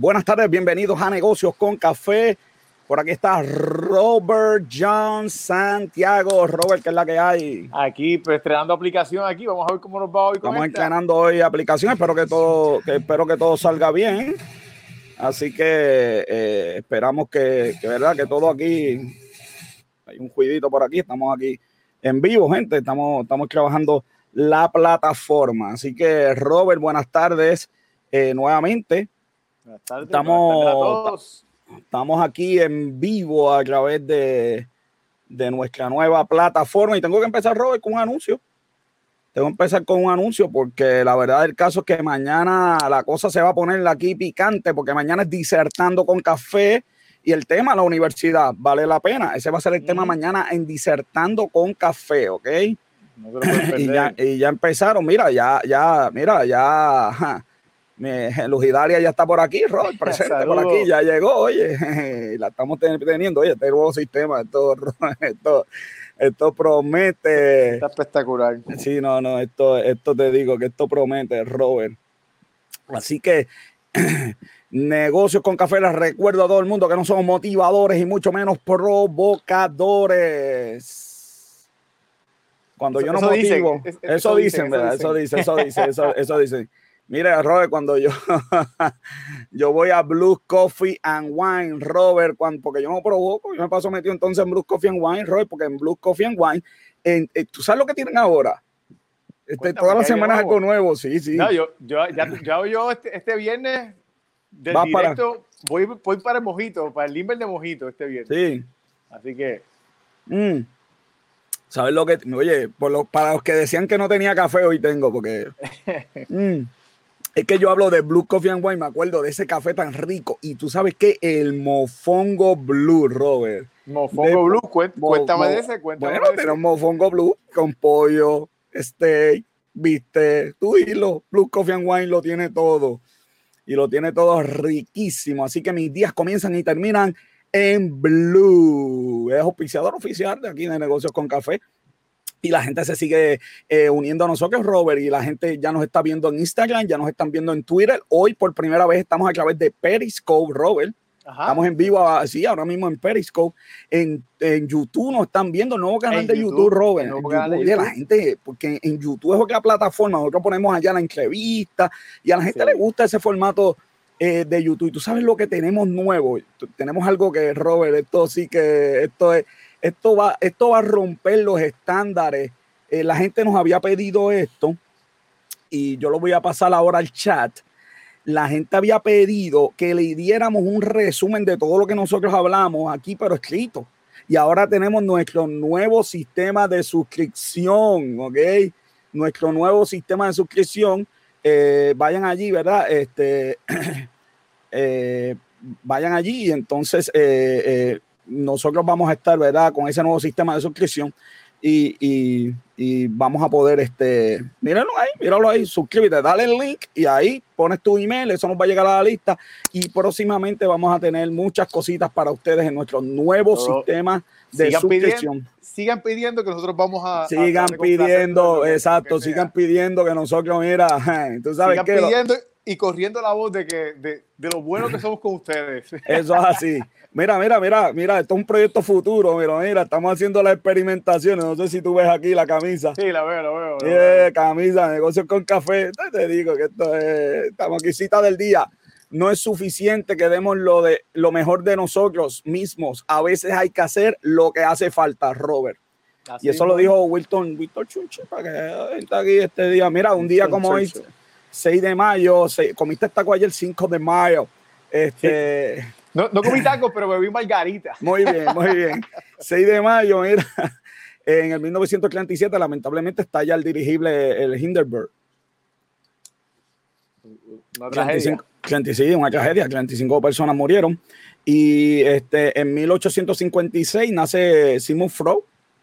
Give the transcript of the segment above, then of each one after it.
Buenas tardes, bienvenidos a Negocios con Café. Por aquí está Robert John Santiago. Robert, ¿qué es la que hay? Aquí, pues, estrenando aplicación aquí. Vamos a ver cómo nos va hoy con Estamos estrenando hoy aplicación. Espero que todo, que, espero que todo salga bien. Así que eh, esperamos que, que, verdad, que todo aquí. Hay un juidito por aquí. Estamos aquí en vivo, gente. Estamos, estamos trabajando la plataforma. Así que, Robert, buenas tardes eh, nuevamente. Buenas tardes, estamos, estamos aquí en vivo a través de, de nuestra nueva plataforma y tengo que empezar, Robert, con un anuncio. Tengo que empezar con un anuncio porque la verdad del caso es que mañana la cosa se va a poner aquí picante porque mañana es disertando con café y el tema la universidad vale la pena. Ese va a ser el tema mañana en disertando con café, ¿ok? y, ya, y, ya, empezaron, mira, ya, ya, mira, ya, Luz Hidalia ya está por aquí, Rod, presente por aquí, ya llegó, oye, la estamos teniendo, oye, este nuevo sistema, esto, esto, esto promete. Está espectacular. Sí, no, no, esto, esto te digo que esto promete, Robert. Así que negocios con café, les recuerdo a todo el mundo que no somos motivadores y mucho menos provocadores cuando yo no motivo, eso, dicen, ¿verdad? Eso dicen, eso dicen, eso, eso dicen. Mira, Robert, cuando yo, yo voy a Blue Coffee and Wine, Robert, cuando, porque yo no provoco, yo me paso metido entonces en Blue Coffee and Wine, Robert, porque en Blue Coffee and Wine, en, eh, ¿tú sabes lo que tienen ahora? Este, todas las semanas algo nuevo, sí, sí. No, yo, yo, ya, ya yo este, este viernes del directo voy, voy para el mojito, para el limber de mojito este viernes. Sí. Así que. Mm. ¿Sabes lo que? Oye, por lo, para los que decían que no tenía café, hoy tengo, porque. Mm, es que yo hablo de Blue Coffee and Wine, me acuerdo de ese café tan rico. Y tú sabes que el Mofongo Blue, Robert. Mofongo Blue, cuéntame de ese, cuéntame Bueno, tenemos Mofongo Blue con pollo, steak, viste, tú y lo, Blue Coffee and Wine lo tiene todo. Y lo tiene todo riquísimo. Así que mis días comienzan y terminan en Blue. Es auspiciador oficial de aquí de Negocios con Café. Y la gente se sigue eh, uniendo a nosotros, Robert, y la gente ya nos está viendo en Instagram, ya nos están viendo en Twitter. Hoy por primera vez estamos a través de Periscope, Robert. Estamos en vivo, así, ahora mismo en Periscope. En, en, YouTube nos están viendo, el nuevo canal de YouTube, Robert. La gente, porque en YouTube es otra plataforma, nosotros ponemos allá la entrevista y a la gente le gusta ese formato eh, de YouTube. Tú sabes lo que tenemos nuevo. Tenemos algo que, Robert, esto sí que, esto es, esto va, esto va a romper los estándares. Eh, la gente nos había pedido esto y yo lo voy a pasar ahora al chat. La gente había pedido que le diéramos un resumen de todo lo que nosotros hablamos aquí, pero escrito. Y ahora tenemos nuestro nuevo sistema de suscripción, ¿ok? Nuestro nuevo sistema de suscripción eh, vayan allí, ¿verdad? Este, eh, vayan allí y entonces eh, nosotros vamos a estar, ¿verdad? Con ese nuevo sistema de suscripción y, vamos a poder, este, míralo ahí, míralo ahí, suscríbete, dale el link y ahí pones tu email, eso nos va a llegar a la lista y próximamente vamos a tener muchas cositas para ustedes en nuestro nuevo sistema de suscripción sigan pidiendo que nosotros vamos a. Sigan pidiendo, exacto, sigan pidiendo que nosotros, mira, tú sabes sigan pidiendo y corriendo la voz de que de, de, lo bueno que somos con ustedes. Eso es así. Mira, mira, mira, mira, esto es un proyecto futuro, mira, mira, estamos haciendo las experimentaciones. No sé si tú ves aquí la camisa. Sí, la veo, la veo. La camisa, negocios con café. Te digo que esto es, estamos aquí, cita del día no es suficiente que demos lo, de, lo mejor de nosotros mismos. A veces hay que hacer lo que hace falta, Robert. y eso lo dicho Wilton, Wilton Chunche, para que está aquí este día. Mira, un día como hoy, 6 de mayo, comiste taco ayer 5 de mayo. Este, no, no comí taco, pero bebí margarita. Muy bien, muy bien. 6 de mayo, mira, en el 1937 lamentablemente está ya el dirigible, el Hindenburg. Una tragedia. 35, una tragedia, 35 personas murieron. Y este, en 1856 nace Sigmund Freud,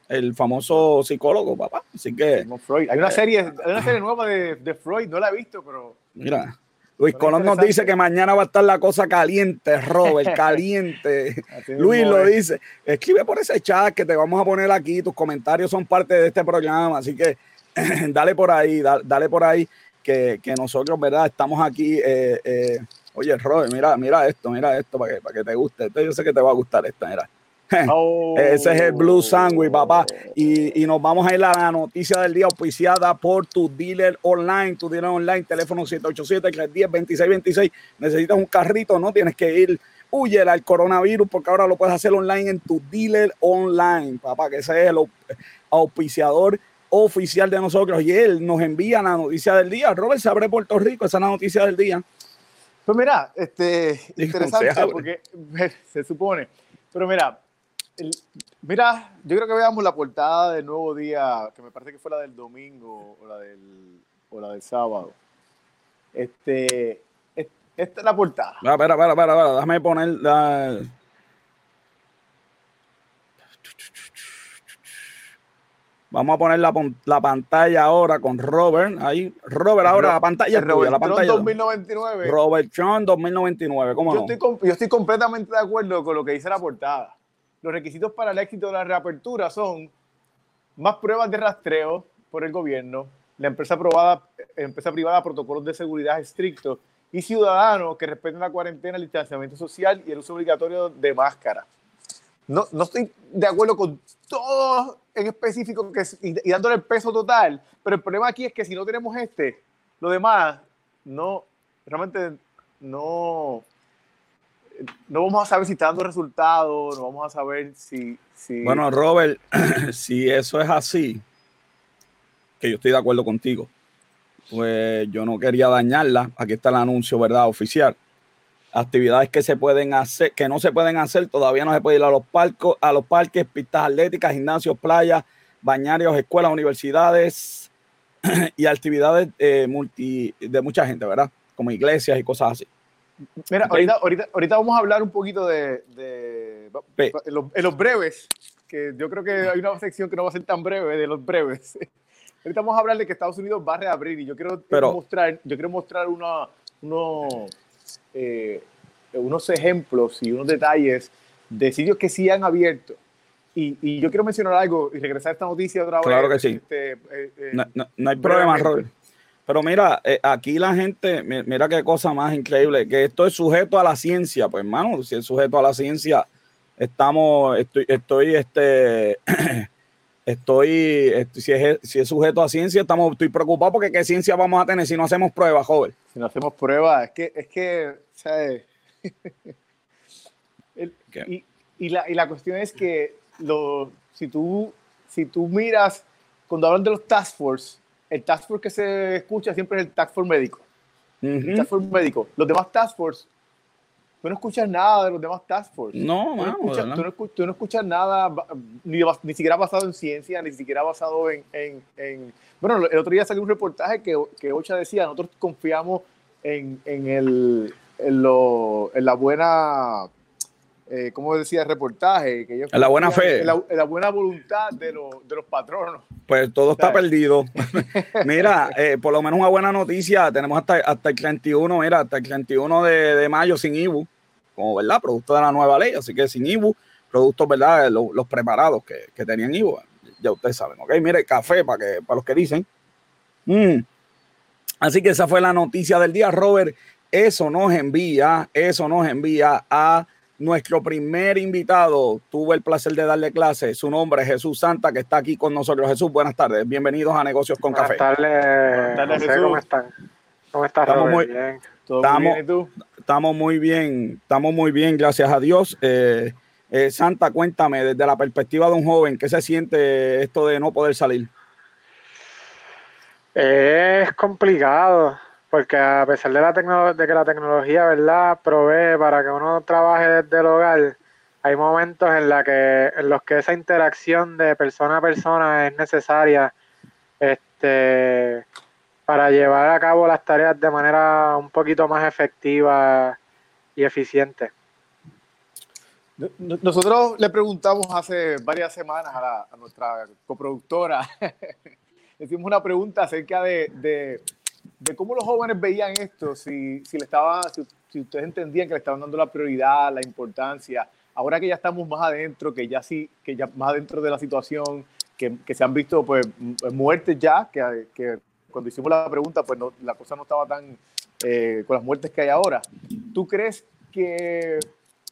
el famoso psicólogo, papá. Así que. Freud. Hay una serie, hay una serie nueva de, de, Freud, no la he visto, pero. Mira. Luis Colón nos dice que mañana va a estar la cosa caliente, Robert, caliente. Luis lo dice. Escribe por ese chat que te vamos a poner aquí. Tus comentarios son parte de este programa, así que dale por ahí, dale por ahí que, nosotros, ¿verdad? Estamos aquí. Eh, eh, Oye, Robert, mira, mira esto, mira esto para que, para que te guste. yo sé que te va a gustar esta, mira. Oh. Ese es el Blue Sandwich, papá. Y, y, nos vamos a ir a la noticia del día auspiciada por tu dealer online. Tu dealer online, teléfono 787-310-2626. Necesitas un carrito, no tienes que ir. Huye al coronavirus porque ahora lo puedes hacer online en tu dealer online, papá, que ese es el auspiciador oficial de nosotros. Y él nos envía la noticia del día. Robert se abre Puerto Rico, esa es la noticia del día. Pues mira, este, interesante porque se supone. Pero mira, mira, yo creo que veamos la portada del nuevo día, que me parece que fue la del domingo o la del, o la del sábado. Este, esta es la portada. Ah, espera, espera, espera, espera, déjame poner la... Vamos a poner la, la, pantalla ahora con Robert. Ahí, Robert, ahora la pantalla Robert la pantalla. 2099. Robert John 2099. ¿Cómo yo, no? estoy, yo estoy completamente de acuerdo con lo que dice la portada. Los requisitos para el éxito de la reapertura son más pruebas de rastreo por el gobierno, la empresa, aprobada, empresa privada protocolos de seguridad estrictos y ciudadanos que respeten la cuarentena, el distanciamiento social y el uso obligatorio de máscara. No, no estoy de acuerdo con todo en específico que, y, dándole el peso total, pero el problema aquí es que si no tenemos este, lo demás, no, realmente no, no vamos a saber si está dando resultados, no vamos a saber si... Bueno, Robert, si eso es así, que yo estoy de acuerdo contigo, pues yo no quería dañarla. Aquí está el anuncio, ¿verdad? Oficial. Actividades que se pueden hacer, que no se pueden hacer, todavía no se puede ir a los parques, a los parques, pistas atléticas, gimnasios, playas, bañarios, escuelas, universidades y actividades eh, multi, de mucha gente, ¿verdad? Como iglesias y cosas así. Mira, ahorita, ahorita, ahorita, vamos a hablar un poquito de, de en, los, breves, que yo creo que hay una sección que no va a ser tan breve, de los breves. Ahorita vamos a hablar de que Estados Unidos va a reabrir y yo quiero, mostrar, yo quiero mostrar una, eh, unos ejemplos y unos detalles de sitios que sí han abierto. Y, yo quiero mencionar algo y regresar a esta noticia otra vez. Claro que sí. Este, eh, eh, no, hay problema, Robert. Pero mira, aquí la gente, mira qué cosa más increíble, que esto es sujeto a la ciencia. Pues, hermano, si es sujeto a la ciencia, estamos, estoy, estoy este, estoy, si, es, si es sujeto a ciencia, estamos, estoy preocupado porque qué ciencia vamos a tener si no hacemos pruebas, joven. Si no hacemos pruebas, es que, es que, ¿sabes? y, y, la, y, la, cuestión es que lo, si, tú, si tú miras, cuando hablan de los task force, el task force que se escucha siempre es el task force médico. El task force médico. Los demás task force tú no escuchas nada de los demás task force. No, tú, no, escuchas, tú, no, escuchas, nada, ni, ni, siquiera basado en ciencia, ni siquiera basado en, en, en, Bueno, el otro día salió un reportaje que, que Ocha decía, nosotros confiamos en, en, el, en, lo, en la buena... Eh, ¿cómo decía el reportaje? Que en la buena fe. En la, buena voluntad de, de, los patronos. Pues todo está perdido. mira, eh, por lo menos una buena noticia. Tenemos hasta, hasta el 31, mira, hasta el 31 de, de mayo sin IBU como verdad, producto de la nueva ley, así que sin IBU, productos, verdad, los, preparados que, que, tenían IBU, ya ustedes saben, ok, mire, café para, que, para los que dicen. Mm. Así que esa fue la noticia del día, Robert. Eso nos envía, eso nos envía a nuestro primer invitado. Tuve el placer de darle clase. Su nombre es Jesús Santa, que está aquí con nosotros. Jesús, buenas tardes. Bienvenidos a Negocios con buenas Café. Tardes, buenas tardes, ¿Cómo están? ¿Cómo estás, Robert? Muy, bien. estamos, tú? Estamos muy bien, estamos muy bien, gracias a Dios. Eh, eh, Santa, cuéntame, desde la perspectiva de un joven, ¿qué se siente esto de no poder salir? Es complicado, porque a pesar de, la de que la tecnología, ¿verdad?, provee para que uno trabaje desde el hogar, hay momentos en, la que, en los que esa interacción de persona a persona es necesaria este, para llevar a cabo las tareas de manera un poquito más efectiva y eficiente. Nosotros le preguntamos hace varias semanas a, nuestra coproductora, le hicimos una pregunta acerca de, cómo los jóvenes veían esto, si, le estaba, si, ustedes entendían que le estaban dando la prioridad, la importancia, ahora que ya estamos más adentro, que ya sí, que ya más adentro de la situación, que, se han visto pues muertes ya, que, que cuando hicimos la pregunta, pues la cosa no estaba tan, eh, con las muertes que hay ahora. ¿Tú crees que,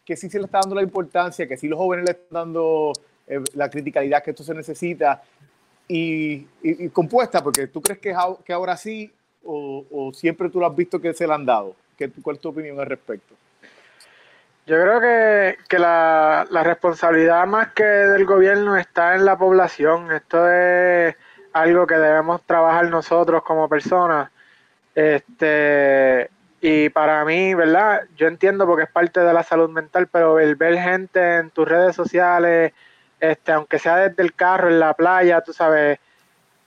que sí se le está dando la importancia, que sí los jóvenes le están dando eh, la criticalidad que esto se necesita y, compuesta? Porque tú crees que, que ahora sí o, o, siempre tú lo has visto que se le han dado. ¿Qué, ¿Cuál es tu opinión al respecto? Yo creo que, que la, la, responsabilidad más que del gobierno está en la población. Esto es algo que debemos trabajar nosotros como personas. Este, y para mí, ¿verdad? Yo entiendo porque es parte de la salud mental, pero el ver gente en tus redes sociales, este, aunque sea desde el carro, en la playa, tú sabes,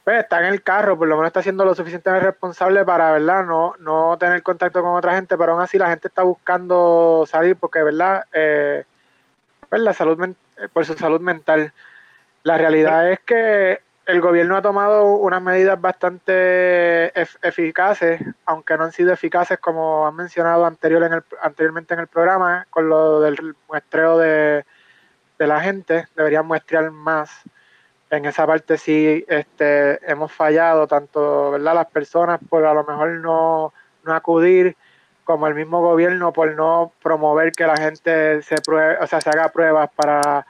pues, está en el carro, por lo menos está siendo lo suficientemente responsable para, ¿verdad? No, no tener contacto con otra gente, pero aún así la gente está buscando salir porque, ¿verdad? Eh, pues la salud eh, por su salud mental. La realidad es que el gobierno ha tomado unas medidas bastante eficaces, aunque no han sido eficaces como han mencionado anteriormente en el programa, con lo del muestreo de la gente, deberían muestrear más en esa parte sí este, hemos fallado, tanto ¿verdad? las personas por a lo mejor no, no acudir, como el mismo gobierno por no promover que la gente se pruebe, o sea, se haga pruebas para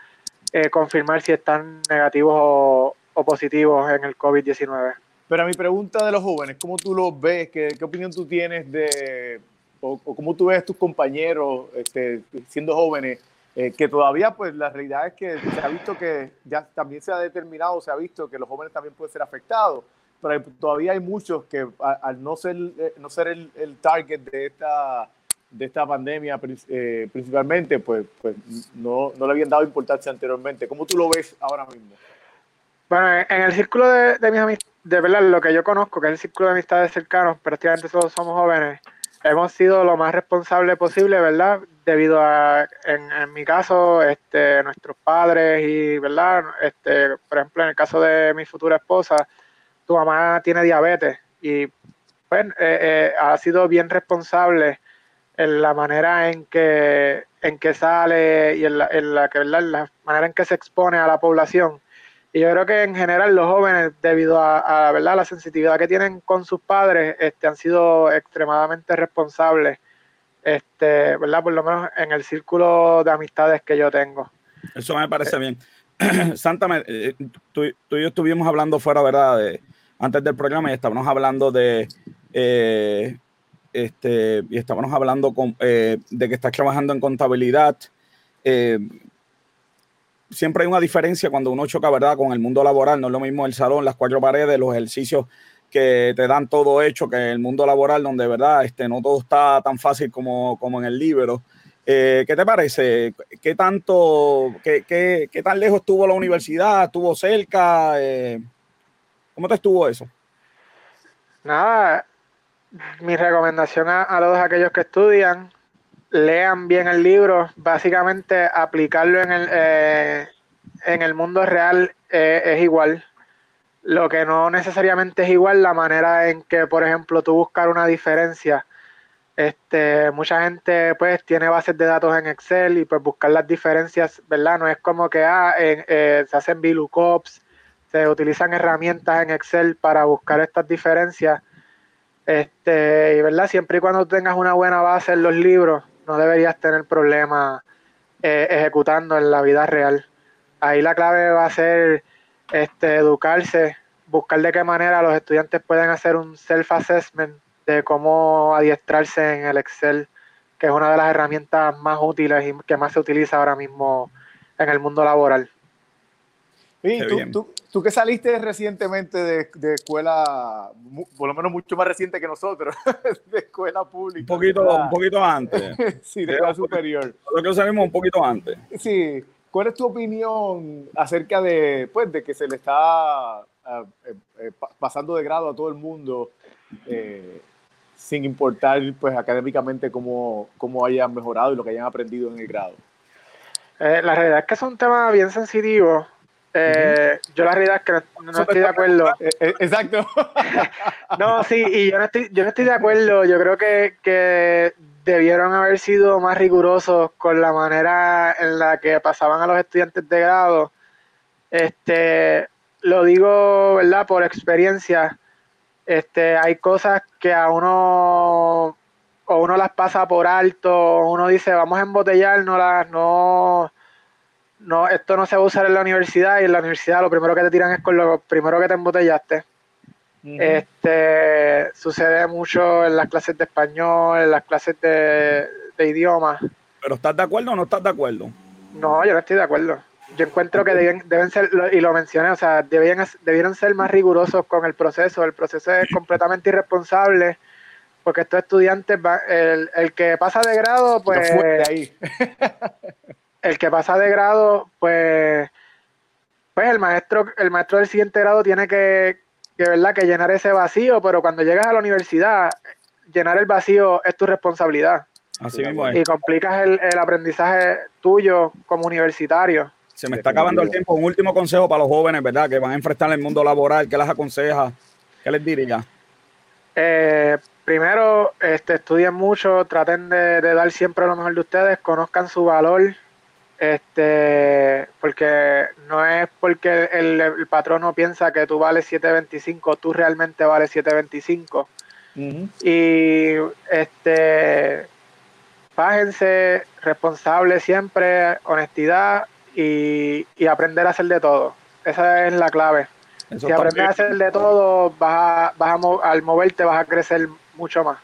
eh, confirmar si están negativos o, positivos en el COVID-19. Pero a mi pregunta de los jóvenes, ¿cómo tú los ves? ¿Qué, opinión tú tienes de, o, o, cómo tú ves tus compañeros este, siendo jóvenes? Eh, que todavía, pues la realidad es que se ha visto que ya también se ha determinado, se ha visto que los jóvenes también pueden ser afectados, pero todavía hay muchos que al no ser, eh, no ser el, el, target de esta, de esta pandemia eh, principalmente, pues, pues no, no, le habían dado importancia anteriormente. ¿Cómo tú lo ves ahora mismo? Bueno, en el círculo de, de mis amistades, de verdad, lo que yo conozco, que es el círculo de amistades cercanos, prácticamente todos somos jóvenes, hemos sido lo más responsable posible, ¿verdad? Debido a, en, mi caso, este, nuestros padres y, ¿verdad? Este, por ejemplo, en el caso de mi futura esposa, tu mamá tiene diabetes y, pues, eh, eh, ha sido bien responsable en la manera en que, en que sale y en la, en la que, ¿verdad? En la manera en que se expone a la población y yo creo que en general los jóvenes, debido a, ¿verdad? la sensitividad que tienen con sus padres, este, han sido extremadamente responsables, este, ¿verdad? Por lo menos en el círculo de amistades que yo tengo. Eso me parece bien. Santa, eh, tú, y yo estuvimos hablando fuera, ¿verdad? De, antes del programa y estábamos hablando de... Eh, este, y estábamos hablando con, eh, de que estás trabajando en contabilidad siempre hay una diferencia cuando uno choca, ¿verdad?, con el mundo laboral. No es lo mismo el salón, las cuatro paredes, los ejercicios que te dan todo hecho que el mundo laboral, donde, ¿verdad?, este, no todo está tan fácil como, como en el libro. Eh, ¿Qué te parece? ¿Qué tanto, qué, qué, qué, tan lejos estuvo la universidad? ¿Estuvo cerca? Eh, ¿Cómo te estuvo eso? Nada, mi recomendación a, a todos aquellos que estudian, lean bien el libro, básicamente aplicarlo en el, eh, en el mundo real eh, es igual. Lo que no necesariamente es igual la manera en que, por ejemplo, tú buscar una diferencia. Este, mucha gente pues tiene bases de datos en Excel y pues buscar las diferencias, ¿verdad? No es como que ah, eh, se hacen VLOOKUPs, se utilizan herramientas en Excel para buscar estas diferencias. Este, y verdad, siempre y cuando tengas una buena base en los libros, no deberías tener problemas eh, ejecutando en la vida real. Ahí la clave va a ser este, educarse, buscar de qué manera los estudiantes pueden hacer un self-assessment de cómo adiestrarse en el Excel, que es una de las herramientas más útiles y que más se utiliza ahora mismo en el mundo laboral. Y tú, tú, que saliste recientemente de, escuela, por lo menos mucho más reciente que nosotros, de escuela pública. Un poquito, un poquito antes. sí, de escuela superior. Lo que sabemos un poquito antes. Sí. ¿Cuál es tu opinión acerca de, pues, de que se le está eh, eh, pasando de grado a todo el mundo eh, sin importar pues, académicamente cómo, cómo hayan mejorado y lo que hayan aprendido en el grado? la realidad es que es un tema bien sensitivo eh, yo la realidad es que no, estoy de acuerdo. Eh, eh, exacto. no, sí, y yo no estoy, yo no estoy de acuerdo. Yo creo que, que debieron haber sido más rigurosos con la manera en la que pasaban a los estudiantes de grado. Este, lo digo, ¿verdad? Por experiencia. este, hay cosas que a uno o uno las pasa por alto, o uno dice vamos a embotellar, no las, no, esto no se va a usar en la universidad y en la universidad lo primero que te tiran es con lo primero que te embotellaste. Este sucede mucho en las clases de español, en las clases de, de idioma. ¿Pero estás de acuerdo o no estás de acuerdo? No, yo no estoy de acuerdo. Yo encuentro que deben, deben ser, y lo mencioné, o sea, debían, debieron ser más rigurosos con el proceso. El proceso es completamente irresponsable porque estos estudiantes, el, el que pasa de grado, pues... Ahí. el que pasa de grado, pues... Pues el maestro, el maestro del siguiente grado tiene que, que, ¿verdad? que llenar ese vacío, pero cuando llegas a la universidad, llenar el vacío es tu responsabilidad. Así mismo Y complicas el, el aprendizaje tuyo como universitario. Se me está acabando el tiempo. Un último consejo para los jóvenes, ¿verdad? Que van a enfrentar el mundo laboral. ¿Qué les aconseja? ¿Qué les diría? Eh, primero, este, estudien mucho, traten de, dar siempre lo mejor de ustedes, conozcan su valor, este, porque no es porque el, el patrono piensa que tú vales 7.25, tú realmente vales 7.25. Y este, pájense, responsables siempre, honestidad y, aprender a hacer de todo. Esa es la clave. si aprendes a hacer de todo, vas, vas al moverte vas a crecer mucho más.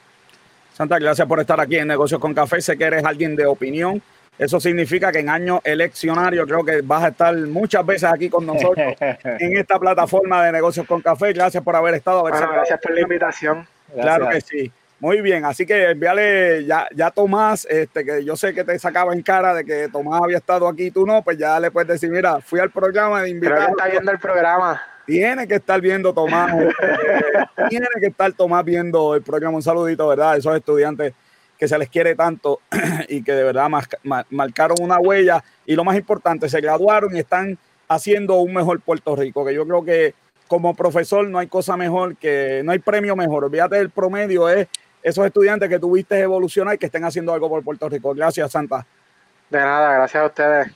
Santa, gracias por estar aquí en Negocios con Café. Sé que eres alguien de opinión. Eso significa que en año eleccionario creo que vas a estar muchas veces aquí con nosotros en esta plataforma de Negocios con Café. Gracias por haber estado. gracias por la invitación. Claro que sí. Muy bien, así que envíale ya, ya Tomás, este, que yo sé que te sacaba en cara de que Tomás había estado aquí, tú no, pues ya le puedes decir, mira, fui al programa de invitado. Está viendo el programa. Tiene que estar viendo Tomás, tiene que estar Tomás viendo el programa. Un saludito, ¿verdad? Esos estudiantes que se les quiere tanto y que de verdad marcaron una huella y lo más importante, se graduaron y están haciendo un mejor Puerto Rico, que yo creo que como profesor no hay cosa mejor que, no hay premio mejor, olvídate del promedio, es esos estudiantes que tuviste evolucionar y que estén haciendo algo por Puerto Rico. Gracias, Santa. De nada, gracias a ustedes.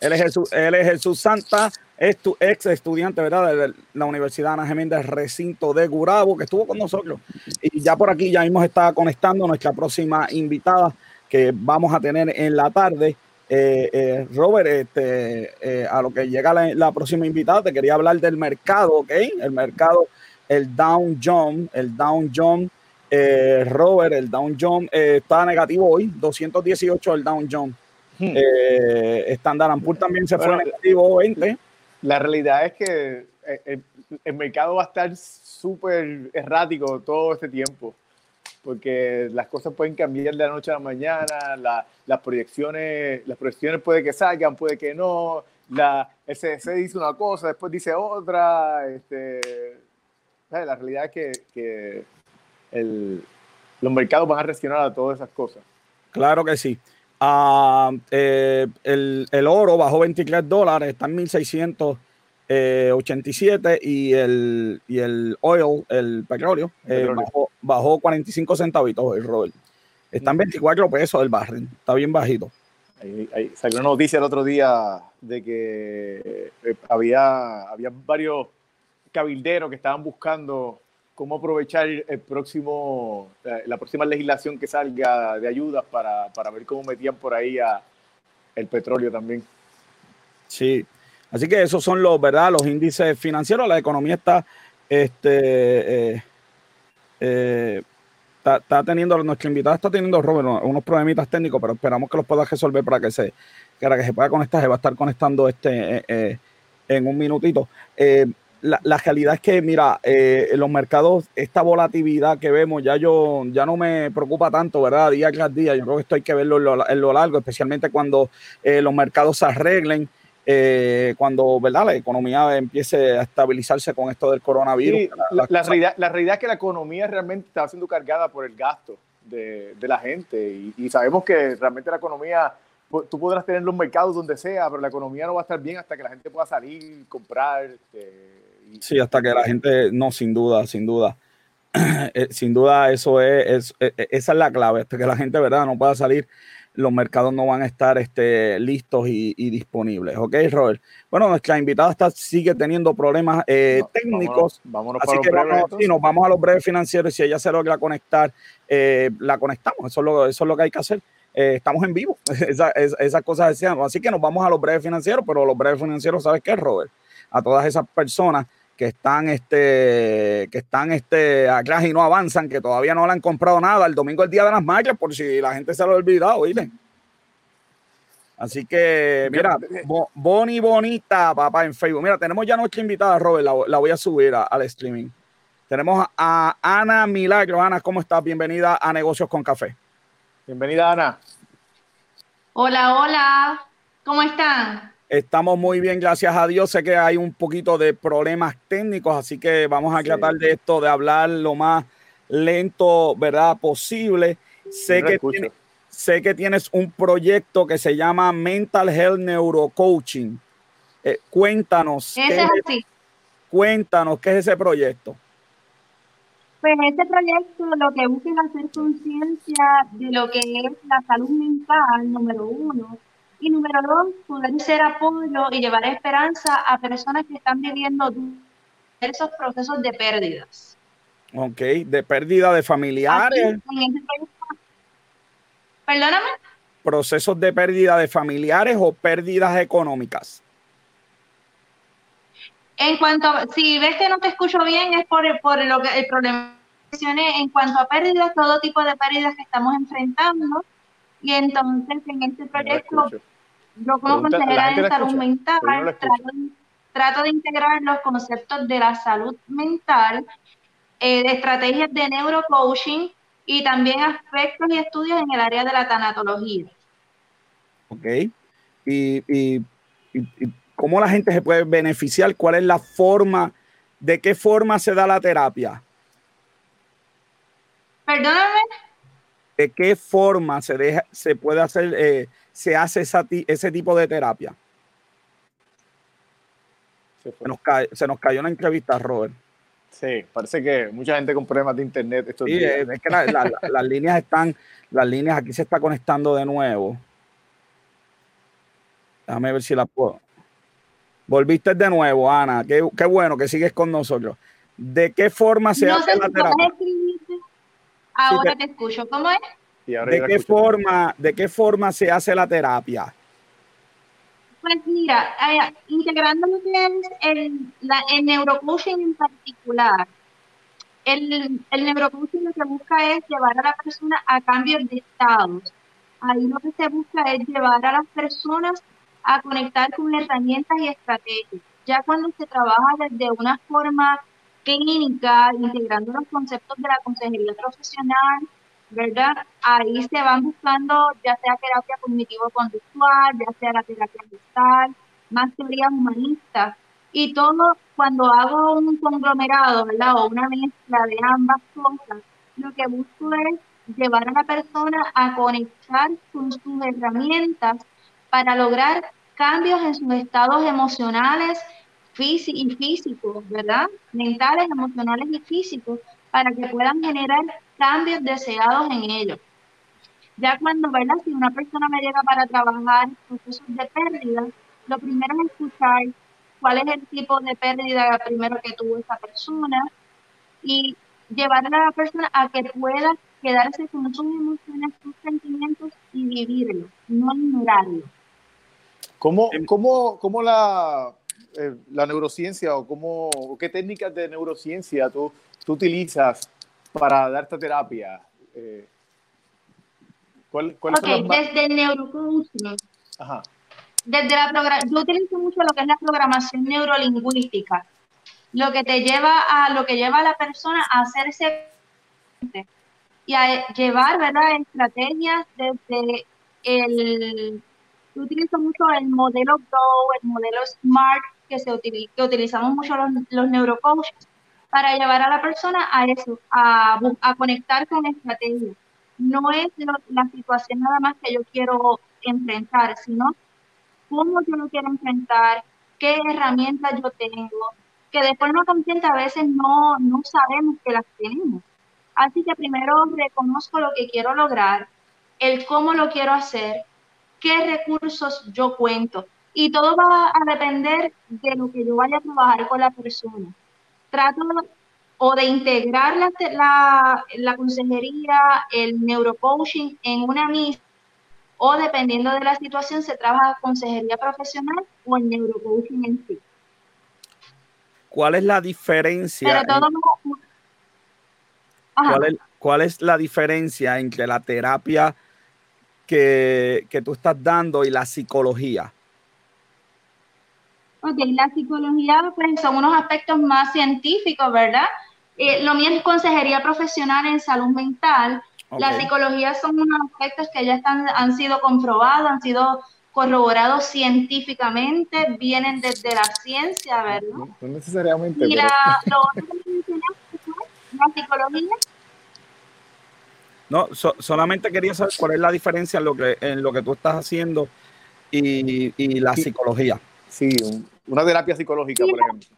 Él es Jesús, él es Jesús Santa, es tu ex estudiante, ¿verdad? De la Universidad Ana del recinto de Gurabo, que estuvo con nosotros. Y ya por aquí ya mismo está conectando nuestra próxima invitada que vamos a tener en la tarde. Eh, eh, Robert, este, eh, a lo que llega la, la, próxima invitada, te quería hablar del mercado, ¿ok? El mercado, el Down Jones, el Down Jones eh, Robert, el Down Jones eh, está negativo hoy, 218 el Down Jones. Hmm. Standard Poor's también se fue negativo 20. La realidad es que eh, el, mercado va a estar súper errático todo este tiempo, porque las cosas pueden cambiar de la noche a la mañana, las proyecciones, las proyecciones puede que salgan, puede que no, la, el CDC dice una cosa, después dice otra, este, la realidad es que los mercados van a reaccionar a todas esas cosas. Claro que sí. Eh, el, oro bajó 23 dólares, está en 1687 y el, y el oil, el petróleo, eh, bajó, 45 centavitos el Robert. Está en 24 pesos el barril, está bien bajito. salió una noticia el otro día de que eh, había, había varios cabilderos que estaban buscando cómo aprovechar el próximo, eh, la próxima legislación que salga de ayudas para, para ver cómo metían por ahí a el petróleo también. Sí, así que esos son los, ¿verdad? Los índices financieros, la economía está, este, eh, eh, está, teniendo, nuestra invitada está teniendo, Robert, unos problemitas técnicos, pero esperamos que los pueda resolver para que se, para que se pueda conectar, se va a estar conectando este en un minutito la, realidad es que, mira, eh, los mercados, esta volatilidad que vemos, ya yo ya no me preocupa tanto, ¿verdad? Día tras día, yo creo que esto hay que verlo en lo, largo, especialmente cuando eh, los mercados se arreglen, eh, cuando, ¿verdad? La economía empiece a estabilizarse con esto del coronavirus. la, realidad, la realidad es que la economía realmente está siendo cargada por el gasto de, la gente y, sabemos que realmente la economía tú podrás tener los mercados donde sea, pero la economía no va a estar bien hasta que la gente pueda salir, comprar, este, Sí, hasta que la gente, no, sin duda, sin duda. Eh, sin duda, eso es, es, esa es la clave, hasta que la gente, ¿verdad?, no pueda salir los mercados no van a estar este, listos y, disponibles. ¿Ok, Robert? Bueno, nuestra invitada está, sigue teniendo problemas eh, técnicos. Vámonos, así que vamos, nos vamos a los breves financieros y si ella se logra conectar, eh, la conectamos. Eso es, lo, eso es lo que hay que hacer. Eh, estamos en vivo. Esa, esas cosas decíamos. Así que nos vamos a los breves financieros, pero los breves financieros, ¿sabes qué, Robert? A todas esas personas que están este que están este atrás y no avanzan, que todavía no le han comprado nada. El domingo es el día de las madres, por si la gente se lo ha olvidado, ¿oíste? Así que, mira, Boni Bonita, papá, en Facebook. Mira, tenemos ya nuestra invitada, Robert, la, voy a subir al streaming. Tenemos a Ana Milagro. Ana, ¿cómo estás? Bienvenida a Negocios con Café. Bienvenida, Ana. Hola, hola. ¿Cómo están? Estamos muy bien, gracias a Dios. Sé que hay un poquito de problemas técnicos, así que vamos a tratar de esto, de hablar lo más lento, ¿verdad? Posible. Sé que, sé que tienes un proyecto que se llama Mental Health Neurocoaching. Eh, cuéntanos. Ese es así. Cuéntanos, ¿qué es ese proyecto? Pues este proyecto lo que busca es hacer conciencia de lo que es la salud mental, número uno, y número dos, poder ser apoyo y llevar esperanza a personas que están viviendo esos procesos de pérdidas. Ok, de pérdida de familiares. Perdóname. Procesos de pérdida de familiares o pérdidas económicas. En cuanto, si ves que no te escucho bien, es por, por lo que el problema en cuanto a pérdidas, todo tipo de pérdidas que estamos enfrentando. Y entonces en este proyecto yo como consejera de salud mental trato, de integrar los conceptos de la salud mental, eh, de estrategias de neurocoaching y también aspectos y estudios en el área de la tanatología. Ok. Y, y, cómo la gente se puede beneficiar? ¿Cuál es la forma? ¿De qué forma se da la terapia? Perdóname. ¿De qué forma se, deja, se puede hacer eh, se hace ese tipo de terapia? Se, nos cayó una entrevista, Robert. Sí, parece que mucha gente con problemas de internet estos sí, Es que las líneas están, las líneas aquí se está conectando de nuevo. Déjame ver si la puedo. Volviste de nuevo, Ana. Qué, bueno que sigues con nosotros. ¿De qué forma se hace la terapia? Ahora te escucho. ¿Cómo es? ¿De qué, forma, ¿De qué forma se hace la terapia? Pues mira, eh, integrando lo que es el, la, el neurocoaching en particular, el, el neurocoaching lo que busca es llevar a la persona a cambios de estados. Ahí lo que se busca es llevar a las personas a conectar con herramientas y estrategias. Ya cuando se trabaja desde una forma clínica, integrando los conceptos de la consejería profesional, ¿verdad? Ahí se van buscando ya sea terapia cognitivo-conductual, ya sea la terapia mental, más teorías humanistas. Y todo cuando hago un conglomerado, ¿verdad? O una mezcla de ambas cosas, lo que busco es llevar a la persona a conectar con sus herramientas para lograr cambios en sus estados emocionales y físicos, ¿verdad? Mentales, emocionales y físicos, para que puedan generar cambios deseados en ellos. Ya cuando, ¿verdad? Si una persona me llega para trabajar procesos de pérdida, lo primero es escuchar cuál es el tipo de pérdida primero que tuvo esa persona y llevar a la persona a que pueda quedarse con sus emociones, sus sentimientos y vivirlo, no ignorarlo. ¿Cómo, cómo, cómo la, eh, la neurociencia o, cómo, qué técnicas de neurociencia tú, tú utilizas para darte terapia? Eh, ¿cuál, cuál desde el neurocoaching. Ajá. Desde la yo utilizo mucho lo que es la programación neurolingüística, lo que te lleva a lo que lleva a la persona a hacerse y a llevar, ¿verdad? Estrategias desde el yo utilizo mucho el modelo Go, el modelo Smart que se que utilizamos mucho los, los neurocoaches para llevar a la persona a eso, a, conectar con estrategia. No es la situación nada más que yo quiero enfrentar, sino cómo yo lo quiero enfrentar, qué herramientas yo tengo, que de forma consciente a veces no, no sabemos que las tenemos. Así que primero reconozco lo que quiero lograr, el cómo lo quiero hacer, qué recursos yo cuento. Y todo va a depender de lo que yo vaya a trabajar con la persona. Trato o de integrar la, la, la consejería, el neurocoaching en una misma, o dependiendo de la situación, se trabaja consejería profesional o el neurocoaching en sí. ¿Cuál es la diferencia? ¿Cuál, es, la diferencia entre la terapia que, que, tú estás dando y la psicología? Ok, la psicología pues, son unos aspectos más científicos, ¿verdad? Eh, lo mío es consejería profesional en salud mental. La psicología son unos aspectos que ya están, han sido comprobados, han sido corroborados científicamente, vienen desde la ciencia, ¿verdad? No, necesariamente. Mira, lo otro que la psicología. No, solamente quería saber cuál es la diferencia en lo que, en lo que tú estás haciendo y, y la psicología. Sí, una terapia psicológica, por ejemplo.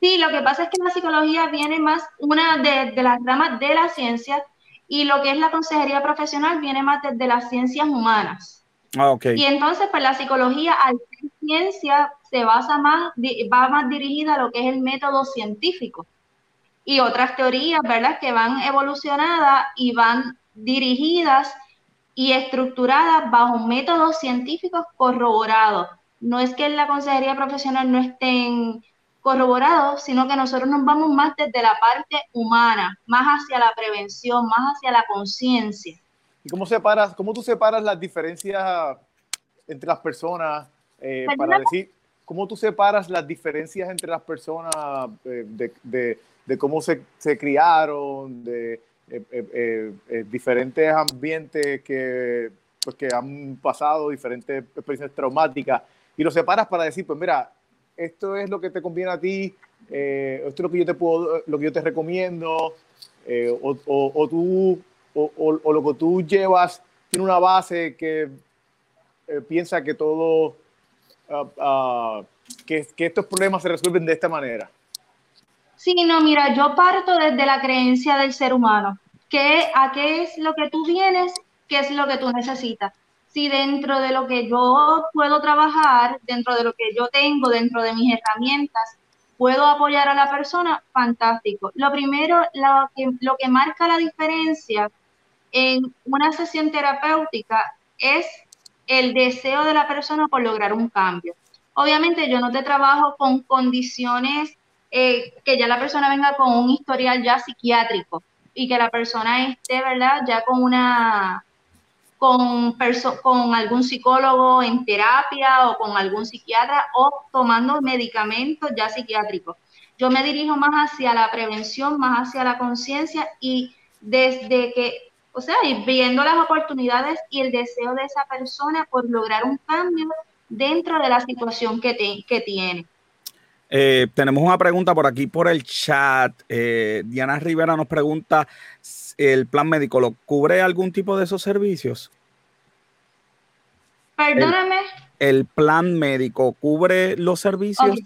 Sí, lo que pasa es que la psicología viene más una de, de las ramas de la ciencia y lo que es la consejería profesional viene más desde las ciencias humanas. Ah, okay. Y entonces, pues la psicología al ser ciencia se basa más, va más dirigida a lo que es el método científico. Y otras teorías, ¿verdad?, que van evolucionadas y van dirigidas y estructuradas bajo métodos científicos corroborados. No es que en la consejería profesional no estén corroborados, sino que nosotros nos vamos más desde la parte humana, más hacia la prevención, más hacia la conciencia. ¿Y cómo, separas, cómo tú separas las diferencias entre las personas eh, para decir, cómo tú separas las diferencias entre las personas eh, de, de, cómo se, se, criaron, de eh, diferentes ambientes que, pues, que han pasado, diferentes experiencias traumáticas, y lo separas para decir, pues mira, esto es lo que te conviene a ti, eh, esto es lo que yo te puedo, lo que yo te recomiendo, eh, o, tú, o, lo que tú llevas tiene una base que eh, piensa que todo, ah, que, que estos problemas se resuelven de esta manera. Sí, no, mira, yo parto desde la creencia del ser humano, que a qué es lo que tú vienes, qué es lo que tú necesitas si dentro de lo que yo puedo trabajar, dentro de lo que yo tengo, dentro de mis herramientas, puedo apoyar a la persona, fantástico. Lo primero, lo que, marca la diferencia en una sesión terapéutica es el deseo de la persona por lograr un cambio. Obviamente yo no te trabajo con condiciones eh, que ya la persona venga con un historial ya psiquiátrico y que la persona esté, ¿verdad? Ya con una con, con algún psicólogo en terapia o con algún psiquiatra o tomando medicamentos ya psiquiátricos. Yo me dirijo más hacia la prevención, más hacia la conciencia y desde que, o sea, viendo las oportunidades y el deseo de esa persona por lograr un cambio dentro de la situación que, que tiene. Eh, tenemos una pregunta por aquí por el chat. Eh, Diana Rivera nos pregunta, ¿el plan médico lo cubre algún tipo de esos servicios? Perdóname. ¿El, plan médico cubre los servicios?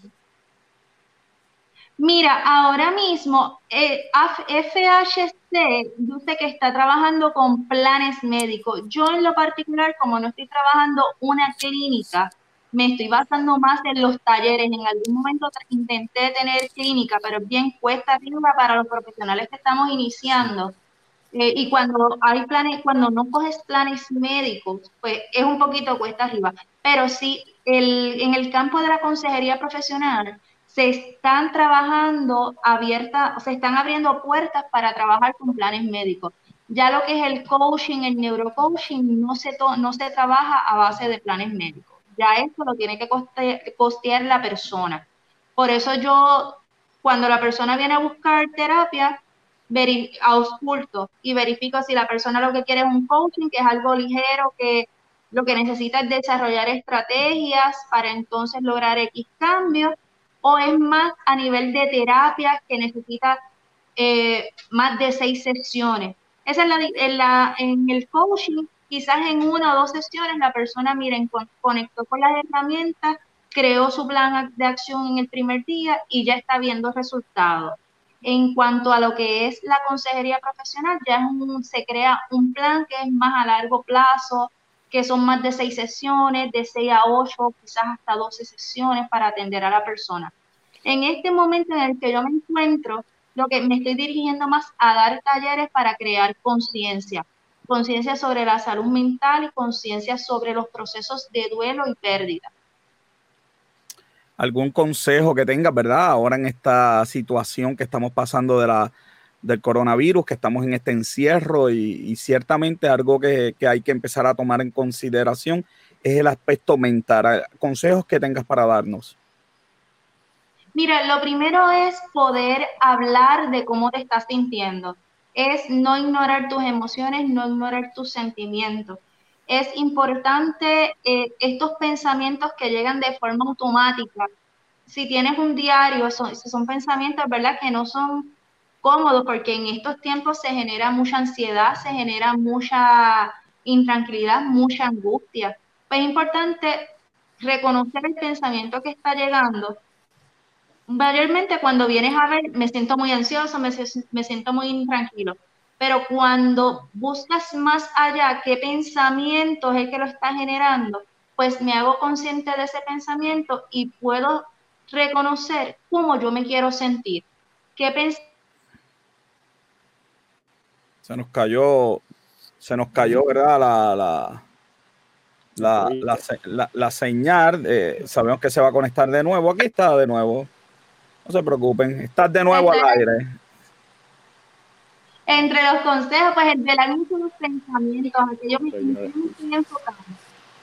Mira, ahora mismo eh, FHC dice que está trabajando con planes médicos. Yo en lo particular, como no estoy trabajando una clínica, me estoy basando más en los talleres. En algún momento intenté tener clínica, pero bien cuesta arriba para los profesionales que estamos iniciando. Eh, y cuando hay planes, cuando no coges planes médicos, pues es un poquito cuesta arriba. Pero sí, el, en el campo de la consejería profesional se están trabajando abierta, se están abriendo puertas para trabajar con planes médicos. Ya lo que es el coaching, el neurocoaching, no se, no se trabaja a base de planes médicos ya esto lo tiene que costear la persona. Por eso yo, cuando la persona viene a buscar terapia, ausculto y verifico si la persona lo que quiere es un coaching, que es algo ligero, que lo que necesita es desarrollar estrategias para entonces lograr X cambios, o es más a nivel de terapia que necesita eh, más de seis sesiones. Esa es la, en, la, en el coaching quizás en una o dos sesiones la persona, miren, conectó con las herramientas, creó su plan de acción en el primer día y ya está viendo resultados. En cuanto a lo que es la consejería profesional, ya se crea un plan que es más a largo plazo, que son más de seis sesiones, de seis a ocho, quizás hasta doce sesiones para atender a la persona. En este momento en el que yo me encuentro, lo que me estoy dirigiendo más a dar talleres para crear conciencia, conciencia sobre la salud mental y conciencia sobre los procesos de duelo y pérdida algún consejo que tengas, ¿verdad? Ahora en esta situación que estamos pasando de la, del coronavirus, que estamos en este encierro y, ciertamente algo que, que, hay que empezar a tomar en consideración es el aspecto mental. Consejos que tengas para darnos. Mira, lo primero es poder hablar de cómo te estás sintiendo. Es no ignorar tus emociones, no ignorar tus sentimientos es importante eh, estos pensamientos que llegan de forma automática. Si tienes un diario, son, pensamientos, ¿verdad?, que no son cómodos porque en estos tiempos se genera mucha ansiedad, se genera mucha intranquilidad, mucha angustia. Pues es importante reconocer el pensamiento que está llegando. Mayormente cuando vienes a ver, me siento muy ansioso, me, me siento muy intranquilo pero cuando buscas más allá qué pensamiento es el que lo está generando, pues me hago consciente de ese pensamiento y puedo reconocer cómo yo me quiero sentir. ¿Qué pens se nos cayó, se nos cayó, ¿verdad? La, la, la, señal. Eh, sabemos que se va a conectar de nuevo. Aquí está de nuevo. No se preocupen, estás de nuevo al aire. Entre los consejos, pues el de la los pensamientos, que yo me estoy enfocando.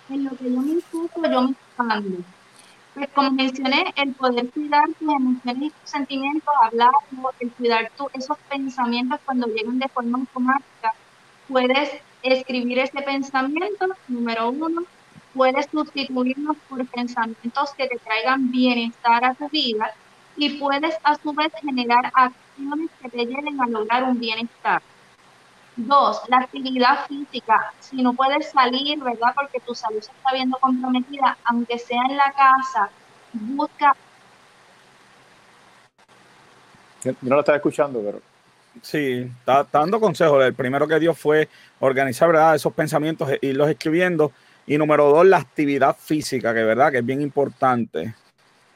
En lo que yo me enfoco, yo me expando. Pues como mencioné, el poder cuidar tus emociones y tus sentimientos, hablar, el cuidar tu, esos pensamientos cuando llegan de forma automática. Puedes escribir ese pensamiento, número uno, puedes sustituirlos por pensamientos que te traigan bienestar a tu vida y puedes a su vez generar acciones que te lleven a lograr un bienestar. Dos, la actividad física. Si no puedes salir, ¿verdad? Porque tu salud se está viendo comprometida, aunque sea en la casa, busca. Yo no lo estaba escuchando, pero. Sí, está, dando consejos. El primero que dio fue organizar ¿verdad? esos pensamientos, e irlos escribiendo. Y número dos, la actividad física, que verdad que es bien importante.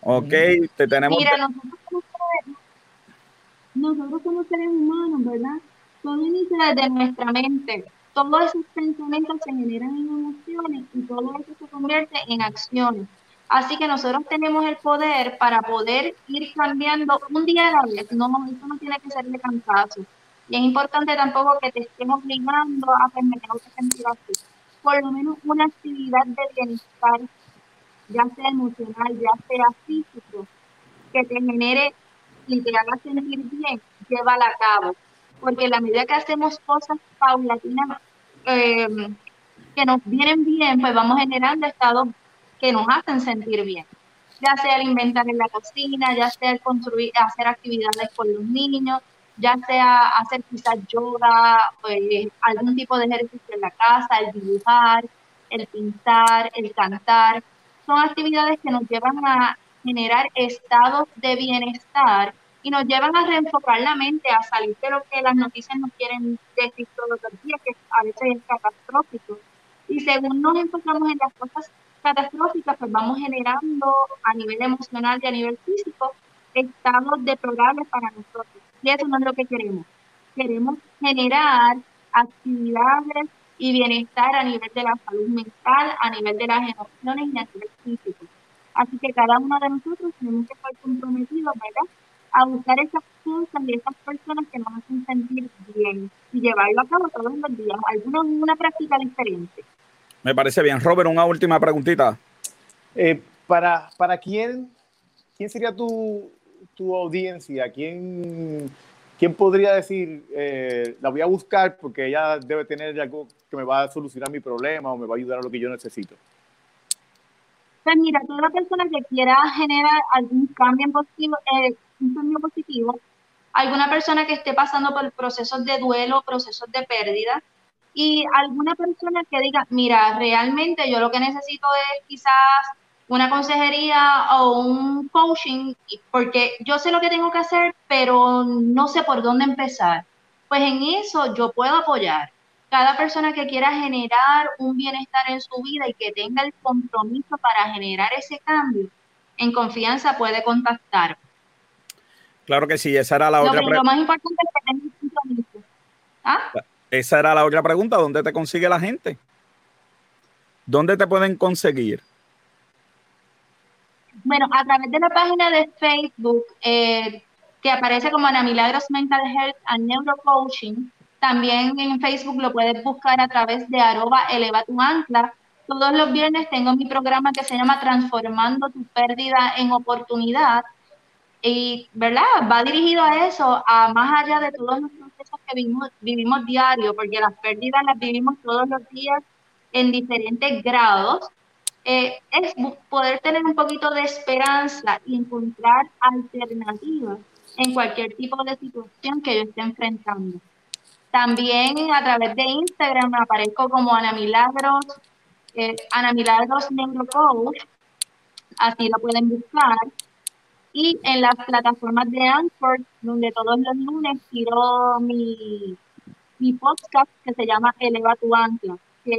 Ok, te tenemos. Mira, nosotros somos, seres, humanos, ¿verdad? Todo inicia desde nuestra mente. Todos esos pensamientos se generan en emociones y todo eso se convierte en acciones. Así que nosotros tenemos el poder para poder ir cambiando un día a la vez. No, eso no tiene que ser de cansazo. Y es importante tampoco que te estemos obligando a hacer que sentir así. Por lo menos una actividad de bienestar ya sea emocional, ya sea físico, que te genere y te haga sentir bien, llévala a cabo. Porque la medida que hacemos cosas paulatinas em, que nos vienen bien, pues vamos generando estados que nos hacen sentir bien. Ya sea el inventar en la cocina, ya sea construir, hacer actividades con los niños, ya sea hacer quizás yoga, pues, algún tipo de ejercicio en la casa, el dibujar, el pintar, el cantar son actividades que nos llevan a generar estados de bienestar y nos llevan a reenfocar la mente, a salir de lo que las noticias nos quieren decir todos los días, que a veces es catastrófico. Y según nos enfocamos en las cosas catastróficas, pues vamos generando a nivel emocional y a nivel físico estados deplorables para nosotros. Y eso no es lo que queremos. Queremos generar actividades y bienestar a nivel de la salud mental, a nivel de las emociones y a nivel físico. Así que cada uno de nosotros tenemos que estar comprometidos, ¿verdad? A buscar esas cosas y esas personas que nos hacen sentir bien y llevarlo a cabo todos los días, alguna una práctica diferente. Me parece bien. Robert, una última preguntita. Eh, para, ¿Para quién, quién sería tu, tu audiencia? ¿Quién ¿quién podría decir, eh, la voy a buscar porque ella debe tener algo que me va a solucionar mi problema o me va a ayudar a lo que yo necesito? Pues mira, toda persona que quiera generar algún cambio positivo, eh, un cambio positivo, alguna persona que esté pasando por procesos de duelo, procesos de pérdida, y alguna persona que diga, mira, realmente yo lo que necesito es quizás una consejería o un coaching, porque yo sé lo que tengo que hacer, pero no sé por dónde empezar. Pues en eso yo puedo apoyar. Cada persona que quiera generar un bienestar en su vida y que tenga el compromiso para generar ese cambio, en confianza puede contactar. Claro que sí, esa era la otra pregunta. Lo más importante es que tenga compromiso. ¿Ah? Esa era la otra pregunta, ¿dónde te consigue la gente? ¿Dónde te pueden conseguir? Bueno, a través de la página de Facebook, eh, que aparece como Ana Milagros Mental Health and Neurocoaching. También en Facebook lo puedes buscar a través de arroba eleva tu ancla. Todos los viernes tengo mi programa que se llama Transformando tu pérdida en oportunidad. Y, ¿verdad? Va dirigido a eso, a más allá de todos los procesos que vivimos, vivimos diario, porque las pérdidas las vivimos todos los días en diferentes grados eh, es poder tener un poquito de esperanza y encontrar alternativas en cualquier tipo de situación que yo esté enfrentando. También a través de Instagram aparezco como Ana Milagros, eh, Ana Milagros Neurocoach, así lo pueden buscar. Y en las plataformas de Anchor, donde todos los lunes tiro mi, mi podcast que se llama Eleva tu Ancla, que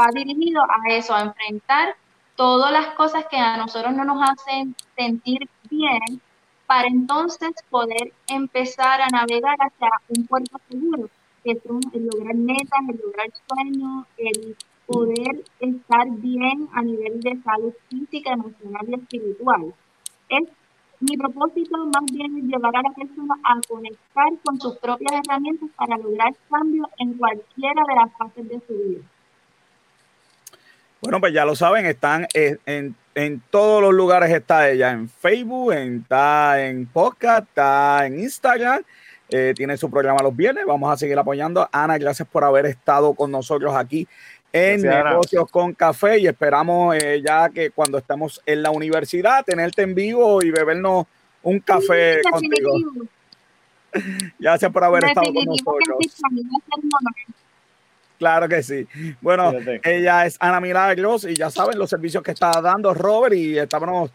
va dirigido a eso, a enfrentar todas las cosas que a nosotros no nos hacen sentir bien, para entonces poder empezar a navegar hacia un puerto seguro, que es el lograr metas, el lograr sueños, el poder estar bien a nivel de salud física, emocional y espiritual. Es mi propósito más bien es llevar a la persona a conectar con sus propias herramientas para lograr cambios en cualquiera de las fases de su vida. Bueno, pues ya lo saben, están en, todos los lugares está ella, en Facebook, está en podcast, está en Instagram, eh, tiene su programa los viernes, vamos a seguir apoyando. Ana, gracias por haber estado con nosotros aquí en Negocios con Café y esperamos eh, ya que cuando estemos en la universidad tenerte en vivo y bebernos un café contigo. Gracias por haber estado con nosotros. Claro que sí. Bueno, ella es Ana Milagros y ya saben los servicios que está dando Robert y estamos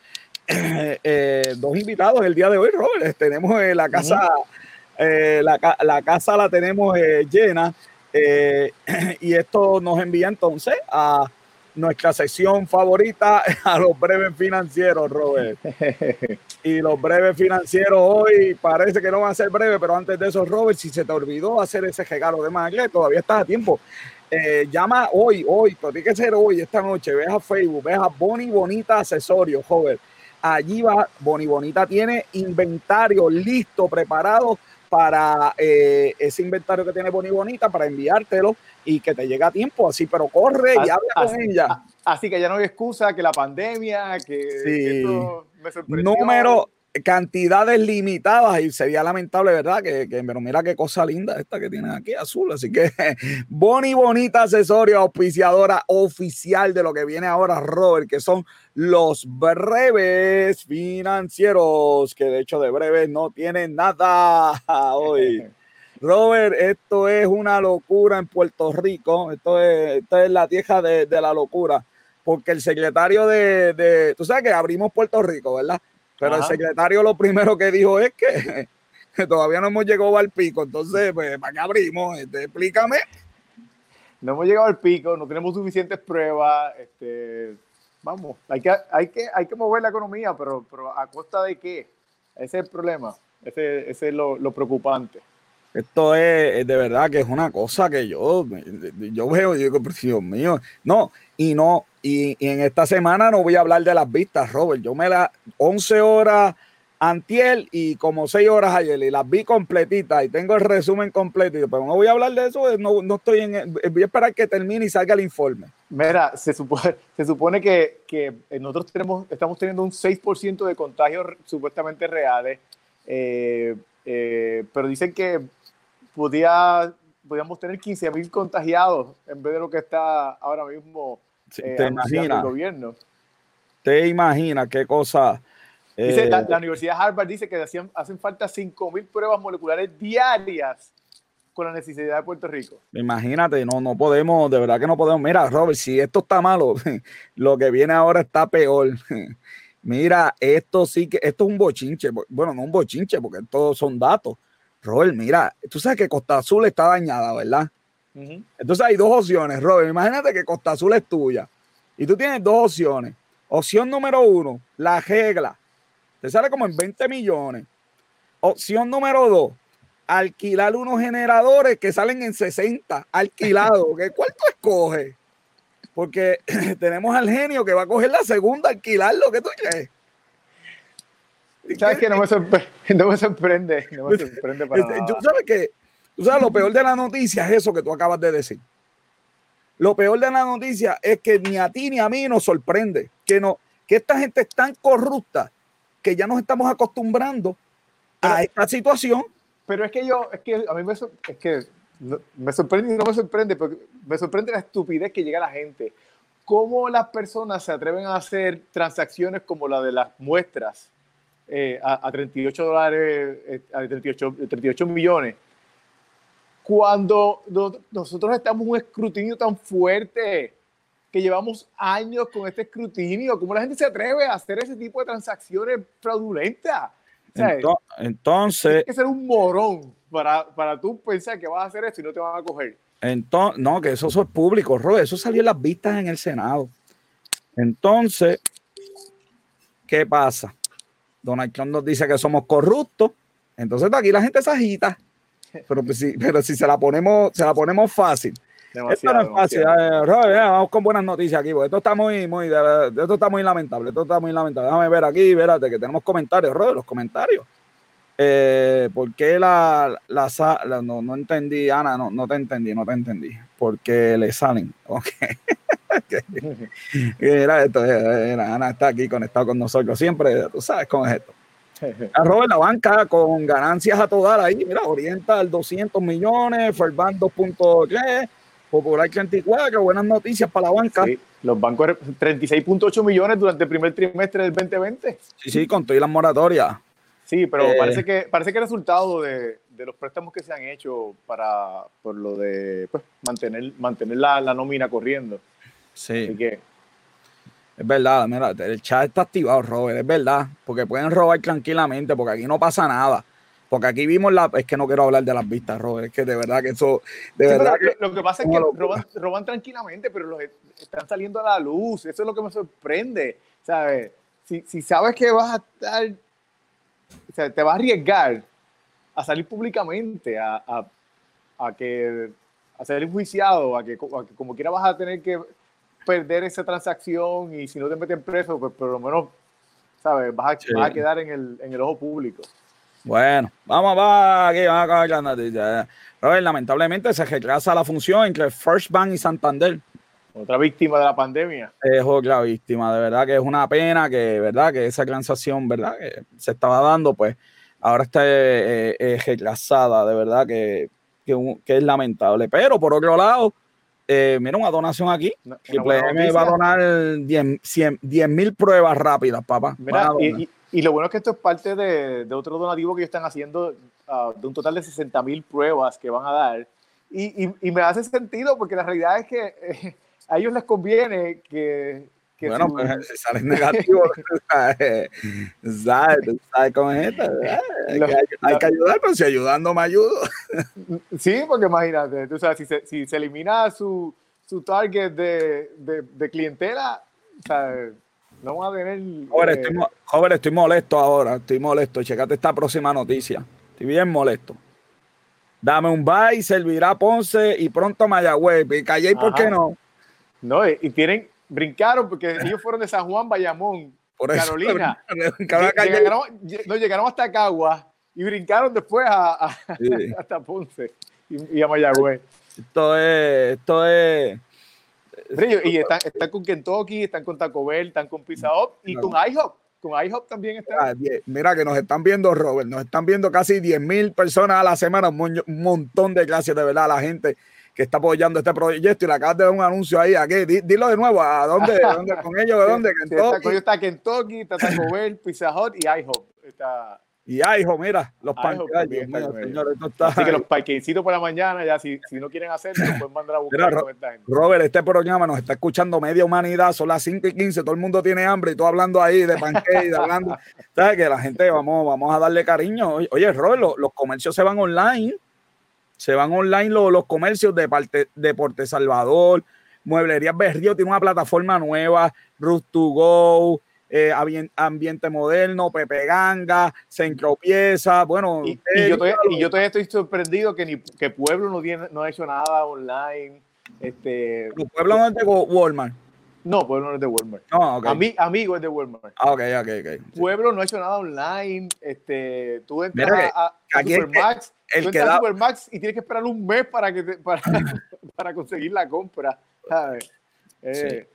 eh, dos invitados el día de hoy, Robert. Tenemos eh, la casa, eh, la, casa la tenemos llena y esto nos envía entonces a nuestra sección favorita, a los breves financieros, Robert. Y los breves financieros hoy parece que no van a ser breves, pero antes de eso, Robert, si se te olvidó hacer ese regalo de Magle, todavía estás a tiempo. Eh, llama hoy, hoy, pero tiene que ser hoy, esta noche. Ve a Facebook, ve a Boni Bonita Accesorios, Robert. Allí va, Boni Bonita tiene inventario listo, preparado para eh, ese inventario que tiene Boni Bonita para enviártelo y que te llegue a tiempo así, pero corre y habla con ella. Así que ya no hay excusa que la pandemia, que, me sorprendió. Número, cantidades limitadas y sería lamentable, ¿verdad? Que, pero mira qué cosa linda esta que tienen aquí, azul. Así que Boni Bonita Accesorio, auspiciadora oficial de lo que viene ahora, Robert, que son los breves financieros, que de hecho de breves no tienen nada hoy. Robert, esto es una locura en Puerto Rico, esto es, esto es la tierra de, la locura, porque el secretario de, de, tú sabes que abrimos Puerto Rico, ¿verdad? Pero el secretario lo primero que dijo es que, todavía no hemos llegado al pico. Entonces, pues, ¿para qué abrimos? Este, explícame. No hemos llegado al pico, no tenemos suficientes pruebas. Este, vamos, hay que, hay, que, hay que mover la economía, pero, pero ¿a costa de qué? Ese es el problema. Ese, ese es lo, lo preocupante. Esto es, de verdad que es una cosa que yo, yo veo y digo, Dios mío, no, y no, y, en esta semana no voy a hablar de las vistas, Robert. Yo me las 11 horas antiel y como 6 horas ayer y las vi completitas y tengo el resumen completo, pero no voy a hablar de eso, no, no estoy en, voy a esperar que termine y salga el informe. Mira, se supone, se supone que, que nosotros tenemos, estamos teniendo un 6% de contagios supuestamente reales, eh, eh, pero dicen que podía, podíamos tener 15 mil contagiados en vez de lo que está ahora mismo eh, ¿Te imaginas? El gobierno. ¿Te imaginas qué cosa? Dice, la, eh, Universidad de Harvard dice que hacen, hacen falta 5 mil pruebas moleculares diarias con la necesidad de Puerto Rico. Imagínate, no, no podemos, de verdad que no podemos. Mira, Robert, si esto está malo, lo que viene ahora está peor. Mira, esto sí que, esto es un bochinche. Bueno, no un bochinche, porque todos son datos. Robert, mira, tú sabes que Costa Azul está dañada, ¿verdad? Entonces hay dos opciones, Robert. Imagínate que Costa Azul es tuya y tú tienes dos opciones. Opción número uno, la regla. Te sale como en 20 millones. Opción número dos, alquilar unos generadores que salen en 60, alquilados. ¿Cuál tú escoges? Porque tenemos al genio que va a coger la segunda, alquilar lo que tú quieres. ¿Sabes que no me, sorprende, no me sorprende? No me sorprende para este, Tú sabes que, tú sabes, lo peor de la noticia es eso que tú acabas de decir. Lo peor de la noticia es que ni a ti ni a mí nos sorprende que, no, que esta gente es tan corrupta que ya nos estamos acostumbrando a esta situación. Pero es que yo, es que a mí me, es que me sorprende y no me sorprende, pero me sorprende la estupidez que llega a la gente. ¿Cómo las personas se atreven a hacer transacciones como la de las muestras eh, a, 38 dólares, eh, a 38, 38 millones? Cuando nosotros estamos en un escrutinio tan fuerte, que llevamos años con este escrutinio, ¿cómo la gente se atreve a hacer ese tipo de transacciones fraudulentas? entonces. Tienes que ser un morón para, para tú pensar que vas a hacer esto y no te van a coger. Entonces, no, que eso, es público, Robert. Eso salió en las vistas en el Senado. Entonces, ¿qué pasa? Donald Trump nos dice que somos corruptos. Entonces, aquí la gente se agita. Pero, pues, si, pero si se la ponemos, se la ponemos fácil. esto no es fácil. Robert, vamos con buenas noticias aquí. Esto está muy, muy, esto está muy lamentable. Esto está muy lamentable. Déjame ver aquí, espérate, que tenemos comentarios, Robert, los comentarios. Eh, ¿Por qué la, la, no, no, entendí, Ana, no, no te entendí, no te entendí. Porque le salen. Ok. Mira esto, Ana está aquí conectado con nosotros siempre, tú sabes cómo es esto. Arroba la banca con ganancias a toda ahí, mira, Oriental 200 millones, Ferban 2.3, Popular 34, buenas noticias para la banca. los bancos 36.8 millones durante el primer trimestre del 2020. Sí, sí, con todas las moratorias. Sí, pero eh, parece que parece que el resultado de, de, los préstamos que se han hecho para por lo de pues, mantener mantener la, la nómina corriendo. Sí. que, es verdad, mira, el chat está activado, Robert, es verdad, porque pueden robar tranquilamente, porque aquí no pasa nada. Porque aquí vimos la. Es que no quiero hablar de las vistas, Robert. Es que de verdad que eso. De verdad que, lo que pasa es que roban, roban, tranquilamente, pero los están saliendo a la luz. Eso es lo que me sorprende. ¿Sabes? Si, si sabes que vas a estar o sea, te vas a arriesgar a salir públicamente, a, a, a que a ser enjuiciado, a que, como quiera vas a tener que perder esa transacción y si no te meten preso, pues por lo menos, ¿sabes? Vas a, quedar en el, en el, ojo público. Bueno, vamos, va, aquí vamos a la noticia. lamentablemente se retrasa la función entre First Bank y Santander. Otra víctima de la pandemia. Es otra víctima, de verdad que es una pena que, verdad, que esa transacción, verdad, que se estaba dando, pues ahora está eh, eh, retrasada, de verdad que, que, es lamentable. Pero por otro lado, eh, mira una donación aquí. me va a donar 10 mil pruebas rápidas, papá. y, lo bueno es que esto es parte de, de otro donativo que ellos están haciendo ah, de un total de 60 mil pruebas que van a dar. Y, y, y, me hace sentido porque la realidad es que a ellos les conviene que... bueno, pues si salen negativos, ¿sabes? ¿sabes cómo es esto? Hay, que, ayudar, pero si ayudando me ayudo. sí, porque imagínate, tú sabes, si se, si se elimina su, su target de, de, de clientela, ¿sabes? no van a tener... Joder, eh, estoy, joven, estoy molesto ahora, estoy molesto. Checate esta próxima noticia. Estoy bien molesto. Dame un bye, servirá Ponce y pronto Mayagüez. Callé, ¿por qué no? No, y tienen, brincaron porque ellos fueron de San Juan, Bayamón, Carolina. llegaron, no, llegaron hasta Cagua y brincaron después a, hasta Ponce y, a Mayagüez. Esto es, esto es. y están, están, con Kentucky, están con Taco Bell, están con Pizza Hut y con IHOP. Con IHOP también están. Ah, mira que nos están viendo, Robert, nos están viendo casi 10 mil personas a la semana, un montón de gracias de verdad a la gente que está apoyando este proyecto y le acabas de dar un anuncio ahí. ¿A qué? Dilo de nuevo, ¿a dónde? ¿Con ellos de dónde? Kentucky. está Kentucky, está Taco Bell, Pizza Hut y IHOP. Está, Y hijo, mira, los panqueques. está- Así que los parquecitos por la mañana, ya si, si no quieren hacerlo, pueden mandar a buscar Mira. Robert, este programa nos está escuchando media humanidad, son las 5 y 15, todo el mundo tiene hambre y tú hablando ahí de de hablando. ¿Sabes? Que la gente, vamos, vamos a darle cariño. Oye, Oye, Robert, los, los comercios se van online. Se van online los, los comercios de parte, Deporte Salvador, Mueblerías Berrío tiene una plataforma nueva, Root to Go, eh, Ambien- Ambiente Moderno, Pepe Ganga, Centro Pieza, bueno. Y, yo todavía, y yo todavía estoy sorprendido que, ni, que Pueblo no, tiene, no ha hecho nada online. Este, Los pueblos no es de Walmart. no, Pueblo no es de Walmart. No, ok. Ami- amigo es de Walmart. Ah, ok, ok, ok. Pueblo no ha hecho nada online. Este, tú entras Mira que a, a que Supermax, el tú que da- Supermax y tienes que esperar un mes para, que te- para, para conseguir la compra. ¿sabes? Eh,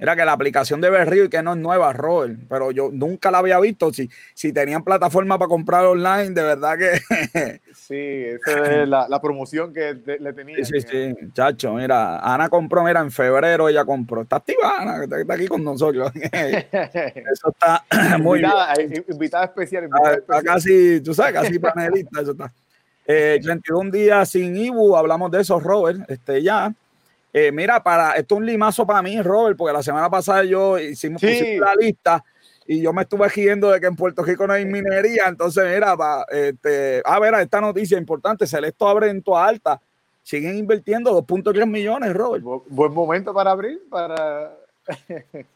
Era que la aplicación de Berrío y que no es nueva, Robert, pero yo nunca la había visto. Si, si tenían plataforma para comprar online, de verdad que. Sí, esa es la, la promoción que te- le tenía. sí, sí, sí, chacho, mira, Ana compró, mira, en febrero ella compró. Está activa, Ana, que está, aquí con nosotros. Eso está muy bien. invitada, eh, invitada especial. Invitada Está especial. casi, tú sabes, casi panelista, eso está. Eh, 31 días sin Ibu, hablamos de eso, Robert, este ya. Eh, mira, para, esto es un limazo para mí, Robert, porque la semana pasada yo hicimos Sí. la lista y yo me estuve riendo de que en Puerto Rico no hay minería, entonces mira, pa, este, a ver, esta noticia importante, Celeste abre en toda alta, siguen invirtiendo 2.3 millones, Robert. Bu- Buen momento para abrir, para...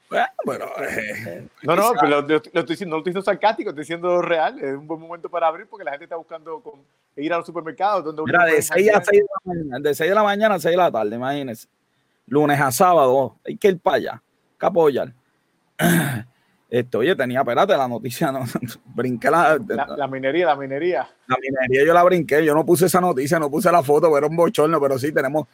Bueno, pero, eh, No, no, pero lo, lo estoy diciendo, no lo estoy diciendo sarcástico, estoy diciendo real. Es un buen momento para abrir porque la gente está buscando con- ir a los supermercados. Donde uno Mira, de puede 6 a janguear. 6 de la mañana, de 6 de la mañana a 6 de la tarde, imagínense. Lunes a sábado, hay que ir para allá, que apoyar. Esto, oye, tenía, espérate, la noticia, no, brinqué la, La, la minería, la minería. la minería, yo la brinqué, yo no puse esa noticia, no puse la foto, pero era un bochorno, pero sí, tenemos,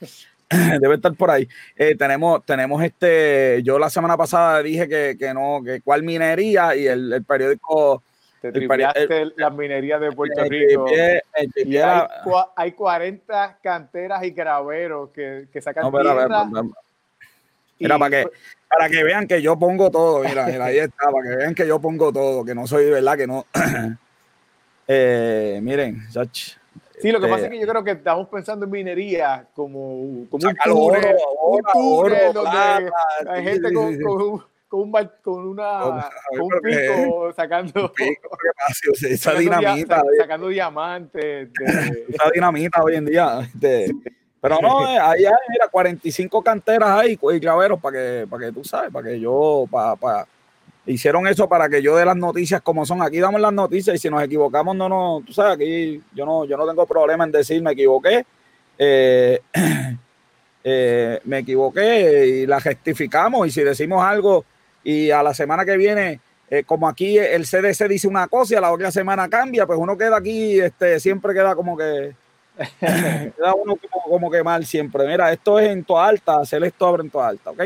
debe estar por ahí. Eh, tenemos, tenemos este, yo la semana pasada dije que, que no, que cuál minería y el, el periódico Te triviaste las minerías de Puerto Rico. Y hay, hay 40 canteras y graveros que, que sacan no, espera, tierra. espera, espera. y- Mira, para que, para que vean que yo pongo todo, mira, mira, ahí está, para que vean que yo pongo todo, que no soy, ¿verdad? Que no. Eh, miren, chach, Sí, lo que este, pasa es que yo creo que estamos pensando en minería como, como un túnel, oro, un oro, túnel oro, donde plata, hay gente sí, con, sí, con un, con, un bar- con una, Con- con un pico sacando, Pico, ¿qué pasa? O sea, esa sacando, dia- dinamita, oye, sacando diamantes. de- esa dinamita hoy en día. este, pero no, eh, ahí hay, mira, 45 canteras ahí y graveros para que, para que tú sabes, para que yo, para, para, hicieron eso para que yo dé las noticias como son. Aquí damos las noticias y si nos equivocamos, no, no, tú sabes, aquí yo no, yo no tengo problema en decir me equivoqué. Eh, eh, me equivoqué y la rectificamos y si decimos algo y a la semana que viene, eh, como aquí el CDC dice una cosa y a la otra semana cambia, pues uno queda aquí, este, siempre queda como que queda uno como, como que mal siempre. Mira, esto es en toda alta, hacer esto abre en toda alta, ¿ok?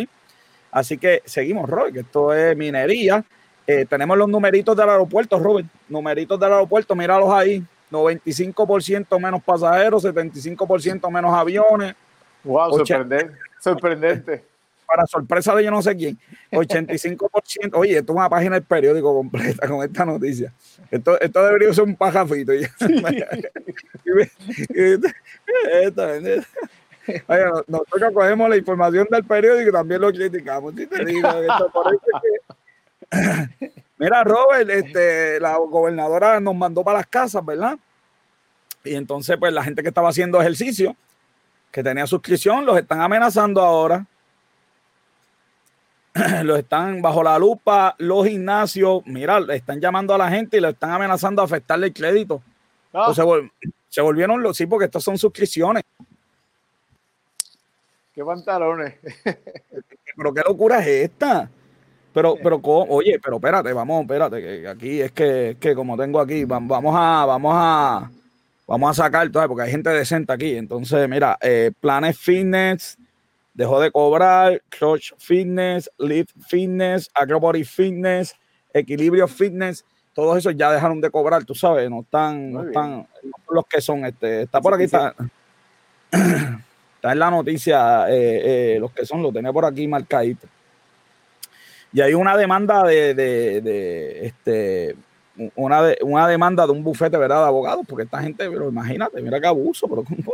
Así que seguimos, Robert, que esto es minería. Eh, tenemos los numeritos del aeropuerto, Robert. Numeritos del aeropuerto, míralos ahí. 95% menos pasajeros, 75% menos aviones. wow, Ocha- sorprendente. sorprendente. Para sorpresa de yo no sé quién. 85%. Oye, esto es una página del periódico completa con esta noticia. Esto, esto debería ser un pajafito. Oye, no- nosotros cogemos la información del periódico y también lo criticamos. ¿sí te digo? Esto que- Mira, Robert, este, la gobernadora nos mandó para las casas, ¿verdad? Y entonces, pues la gente que estaba haciendo ejercicio, que tenía suscripción, los están amenazando ahora. los están bajo la lupa, los gimnasios, mira, le están llamando a la gente y le están amenazando a afectarle el crédito. Ah, Entonces, vol- se volvieron los, sí, porque estas son suscripciones. qué pantalones. Pero qué locura es esta. Pero, pero, oye, pero espérate, vamos, espérate, que aquí es que, es que como tengo aquí, va- vamos a, vamos a, vamos a sacar, porque hay gente decente aquí. Entonces, mira, eh, Planet Fitness dejó de cobrar, Crush Fitness, Lift Fitness, Acrobatic Fitness, Equilibrio Fitness, todos esos ya dejaron de cobrar, tú sabes, no están, no están, los que son, este, está por aquí, está, está en la noticia, eh, eh, los que son, lo tenía por aquí marcadito. Y hay una demanda de, de, de, este, una, de, una demanda de un bufete, ¿verdad? De abogados, porque esta gente, pero imagínate, mira qué abuso, pero ¿cómo,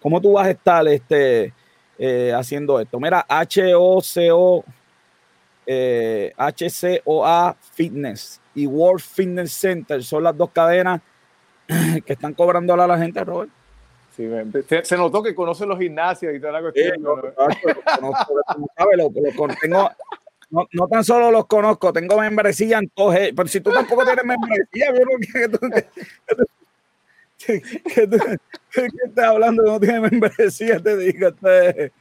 cómo tú vas a estar este, eh, haciendo esto? Mira, HOCO, eh, HCOA Fitness y World Fitness Center son las dos cadenas que están cobrando a la gente, Robert. Sí, se, notó que conoce los gimnasios y toda la cuestión. no, no, tan solo los conozco, tengo membresía en todos Pero si tú tampoco tienes membresía, yo que, tú, que, tú, que, estás hablando no tienes membresía, te digo. Este,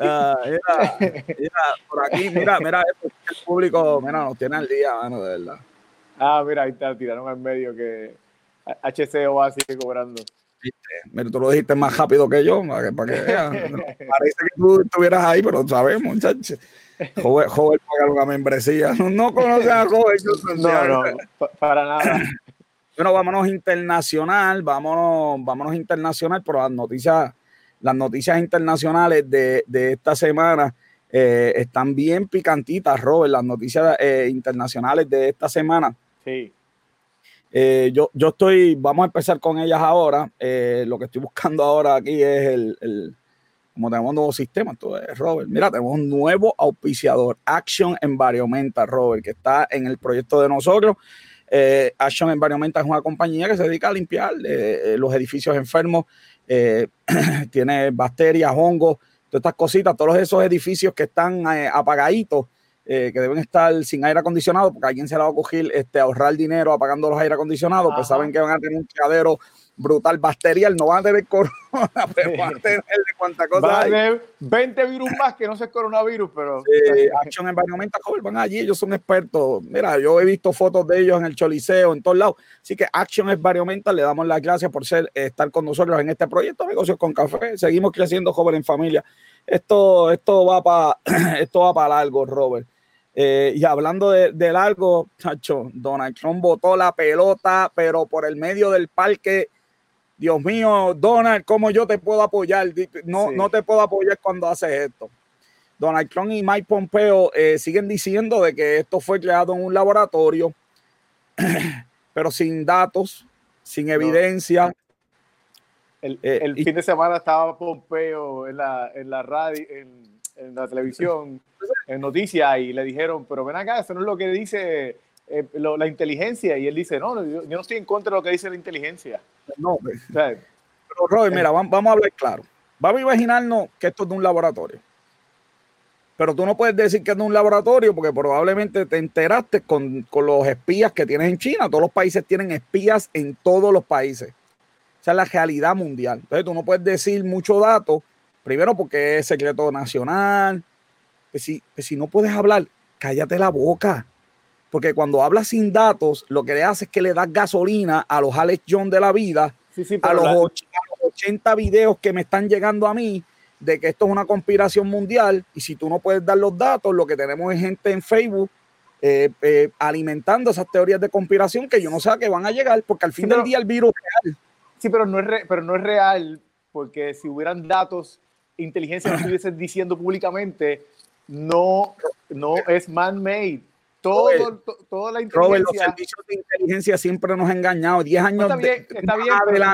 uh, mira, mira, por aquí, mira, mira, el público, mira, nos tiene al día, mano, de verdad. Ah, mira, ahí está, tiraron al medio que HCO sigue cobrando. Mira, tú lo dijiste más rápido que yo, para que, para que Parece que tú estuvieras ahí, pero sabemos, muchachos. Joven, joven pagar una membresía. No, no conocen a Joven. No, no, para nada. Bueno, vámonos internacional, vámonos, vámonos internacional, pero las noticias, las noticias internacionales de, de esta semana eh, están bien picantitas, Robert. Las noticias eh, internacionales de esta semana. Sí. Eh, yo, yo estoy, vamos a empezar con ellas ahora. lo que estoy buscando ahora aquí es el, el como tenemos un nuevo sistema, entonces, Robert, mira, tenemos un nuevo auspiciador, Action Environmental, Robert, que está en el proyecto de nosotros. Eh, Action Environmental es una compañía que se dedica a limpiar eh, eh, los edificios enfermos, tiene bacterias, hongos, todas estas cositas, todos esos edificios que están apagaditos, que deben estar sin aire acondicionado, porque a alguien se le va a coger este, ahorrar dinero apagando los aire acondicionados, pues saben que van a tener un criadero brutal bacterial, no van a tener corona, pero van a tener de cuánta cosa. Van a tener 20 virus más que no sé coronavirus, pero. Action Environmental van allí, ellos son expertos. Mira, yo he visto fotos de ellos en el Choliseo, en todos lados. Así que Action Environmental, le damos las gracias por ser, estar con nosotros en este proyecto Negocios con Café. Seguimos creciendo joven en familia. Esto, esto va para esto va para largo, Robert. Eh, y hablando de, de largo, chacho, Donald Trump botó la pelota, pero por el medio del parque Dios mío, Donald, ¿cómo yo te puedo apoyar? No, no te puedo apoyar cuando haces esto. Donald Trump y Mike Pompeo eh, siguen diciendo de que esto fue creado en un laboratorio, pero sin datos, sin evidencia. El, eh, fin de semana estaba Pompeo en la, en la radio, en, en la televisión, en noticias, y le dijeron, pero ven acá, eso no es lo que dice eh, la inteligencia. Y él dice, no, yo, no estoy en contra de lo que dice la inteligencia. No, pues, pero Robert, mira, vamos, a hablar claro. Vamos a imaginarnos que esto es de un laboratorio. Pero tú no puedes decir que es de un laboratorio porque probablemente te enteraste con, con los espías que tienes en China. Todos los países tienen espías en todos los países. Esa es la realidad mundial. Entonces tú no puedes decir mucho dato, primero porque es secreto nacional. Que si, que si no puedes hablar, cállate la boca. Porque cuando hablas sin datos, lo que le hace es que le das gasolina a los Alex John de la vida, a, los 80 videos que me están llegando a mí de que esto es una conspiración mundial. Y si tú no puedes dar los datos, lo que tenemos es gente en Facebook eh, eh, alimentando esas teorías de conspiración que yo no sé a qué van a llegar, porque al fin del día el virus es real. Sí, pero no es, pero no es real, porque si hubieran datos, inteligencia estuviese diciendo públicamente, no, no es man-made todo, toda la inteligencia. los servicios de inteligencia siempre nos han engañado. 10 años está bien, está, bien pero,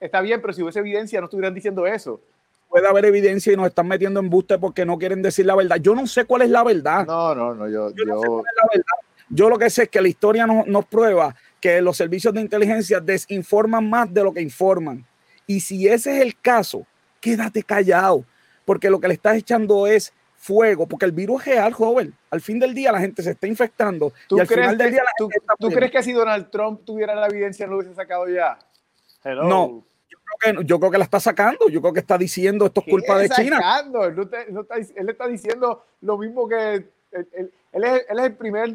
está bien, pero si hubiese evidencia, no estuvieran diciendo eso. Puede haber evidencia y nos están metiendo en buste porque no quieren decir la verdad. Yo no sé cuál es la verdad. No, no, no. Yo, yo, no sé cuál es la verdad. yo lo que sé es que la historia nos, nos prueba que los servicios de inteligencia desinforman más de lo que informan. Y si ese es el caso, quédate callado, porque lo que le estás echando es fuego, porque el virus es real, joven. Al fin del día la gente se está infectando. ¿Tú, y al crees, final del día tú, ¿tú crees que si Donald Trump tuviera la evidencia no lo hubiese sacado ya? No, yo creo, que, yo creo que la está sacando. Yo creo que está diciendo esto es culpa de China. Él, no está, él está diciendo lo mismo que él, él, es, él es el primer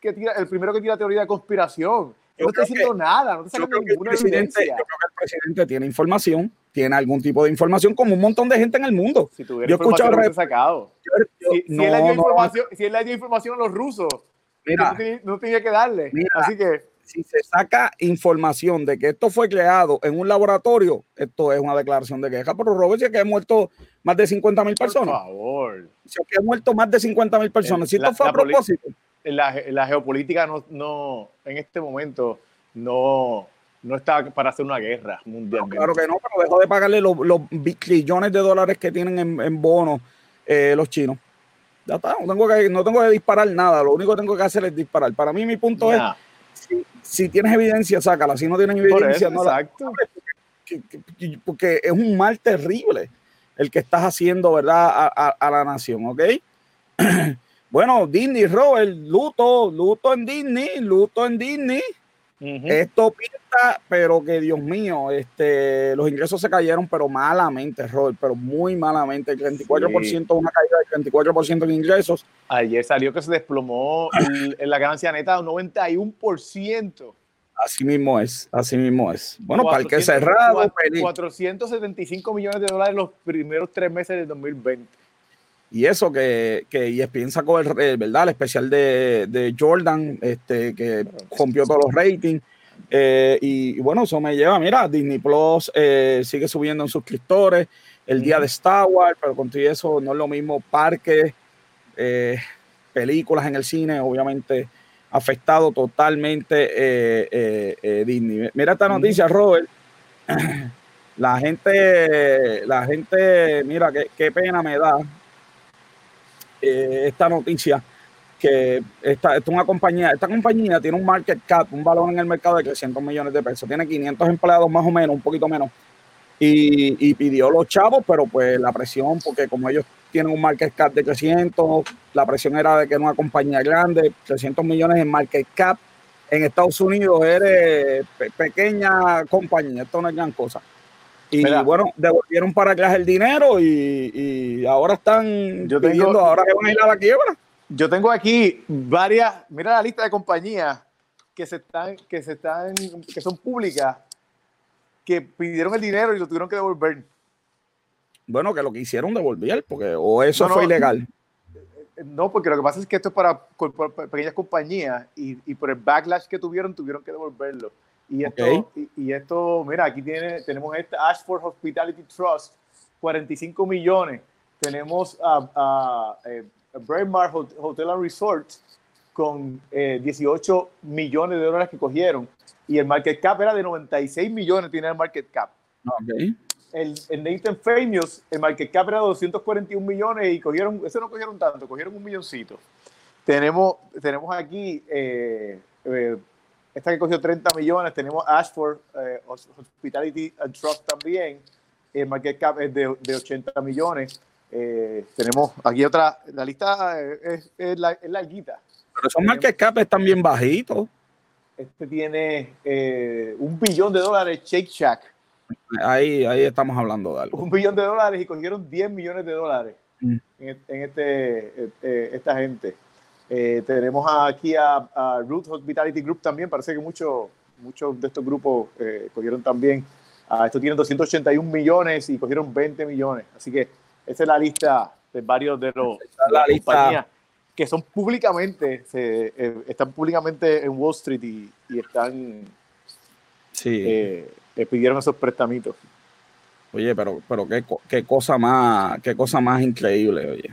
que tira, el primero que tira teoría de conspiración no está diciendo nada, no está sacando ninguna evidencia. Yo creo que el presidente tiene información, tiene algún tipo de información, como un montón de gente en el mundo. Si tuviera yo información, escuchado, sacado. si, no, él le dio información, si él le dio información a los rusos, mira, no, tenía, no, tenía, que darle. Mira, Así que si se saca información de que esto fue creado en un laboratorio, esto es una declaración de queja. Pero Robert dice que ha muerto más de 50 mil personas. Por favor. Dice que ha muerto más de 50 mil personas. Si esto fue a propósito la, la geopolítica no, no, en este momento no, no está para hacer una guerra mundial. claro que no, pero dejó de pagarle los, los trillones de dólares que tienen en, en bonos eh, los chinos. Ya está, no tengo, que, no tengo que disparar nada, lo único que tengo que hacer es disparar. Para mí mi punto es, si, tienes evidencia, sácala, si no tienes evidencia, no exacto. la... Porque, es un mal terrible el que estás haciendo, ¿verdad? A, a la nación, ¿ok? bueno, Disney, Robert, luto, luto en Disney, luto en Disney. Esto pinta, pero que Dios mío, este, los ingresos se cayeron, pero malamente, Robert, pero muy malamente. El 34%, una caída del 34% en ingresos. Ayer salió que se desplomó en la ganancia neta un 91%. Así mismo es, así mismo es. Bueno, para el que cerrado. 475 millones de dólares los primeros tres meses del 2020. Y eso que, que ESPN sacó el, eh, ¿verdad? el especial de, de, Jordan, este, que rompió todos los ratings. Eh, y, bueno, eso me lleva, mira, Disney Plus eh, sigue subiendo en suscriptores, el día de Star Wars, pero con todo eso no es lo mismo parques, películas en el cine, obviamente afectado totalmente Disney. Mira esta noticia, Robert. La gente, la gente, mira, qué, qué pena me da eh, esta noticia que esta, una compañía, esta compañía tiene un market cap, un valor en el mercado de 300 millones de pesos, tiene 500 empleados más o menos, un poquito menos, y, pidió los chavos, pero pues la presión, porque como ellos tienen un market cap de 300, la presión era de que era una compañía grande, 300 millones en market cap, en Estados Unidos eres pequeña compañía, esto no es gran cosa. Y bueno, devolvieron para atrás el dinero y, ahora están yo pidiendo, ahora que van a ir a la quiebra. Yo tengo aquí varias, mira la lista de compañías que se están, que se están, que son públicas, que pidieron el dinero y lo tuvieron que devolver. Bueno, que lo que hicieron devolver, porque o eso fue ilegal. No, porque lo que pasa es que esto es para, pequeñas compañías y, y por el backlash que tuvieron, tuvieron que devolverlo. Y esto, y, esto, mira, aquí tiene, tenemos este Ashford Hospitality Trust, 45 millones. Tenemos a, a, eh, Braemar Hotel and Resort con 18 eh, millones de dólares que cogieron. Y el market cap era de 96 millones, tiene el market cap. El, el, Nathan Famous, el market cap era de 241 millones y cogieron, ese no cogieron tanto, cogieron un milloncito. Tenemos, tenemos aquí eh, esta que cogió 30 millones, tenemos Ashford eh, Hospitality and Trust también, el market cap es de, de 80 millones. Eh, tenemos aquí otra, la lista es, es, la, es larguita. Pero esos market cap están bien bajitos. Este tiene eh, un billón de dólares Shake Shack. Ahí, ahí estamos hablando de algo. Un billón de dólares y cogieron 10 millones de dólares mm. en, en, este, esta gente. Eh, tenemos aquí a, a, Root Hospitality Group también. Parece que muchos muchos de estos grupos eh, cogieron también. Uh, esto tiene 281 millones y cogieron 20 millones. Así que esa es la lista de varios de los la compañías que son públicamente, se, eh, están públicamente en Wall Street y, y están sí. Eh, pidieron esos prestamitos. Oye, pero, pero qué, qué, cosa más, qué cosa más increíble, oye.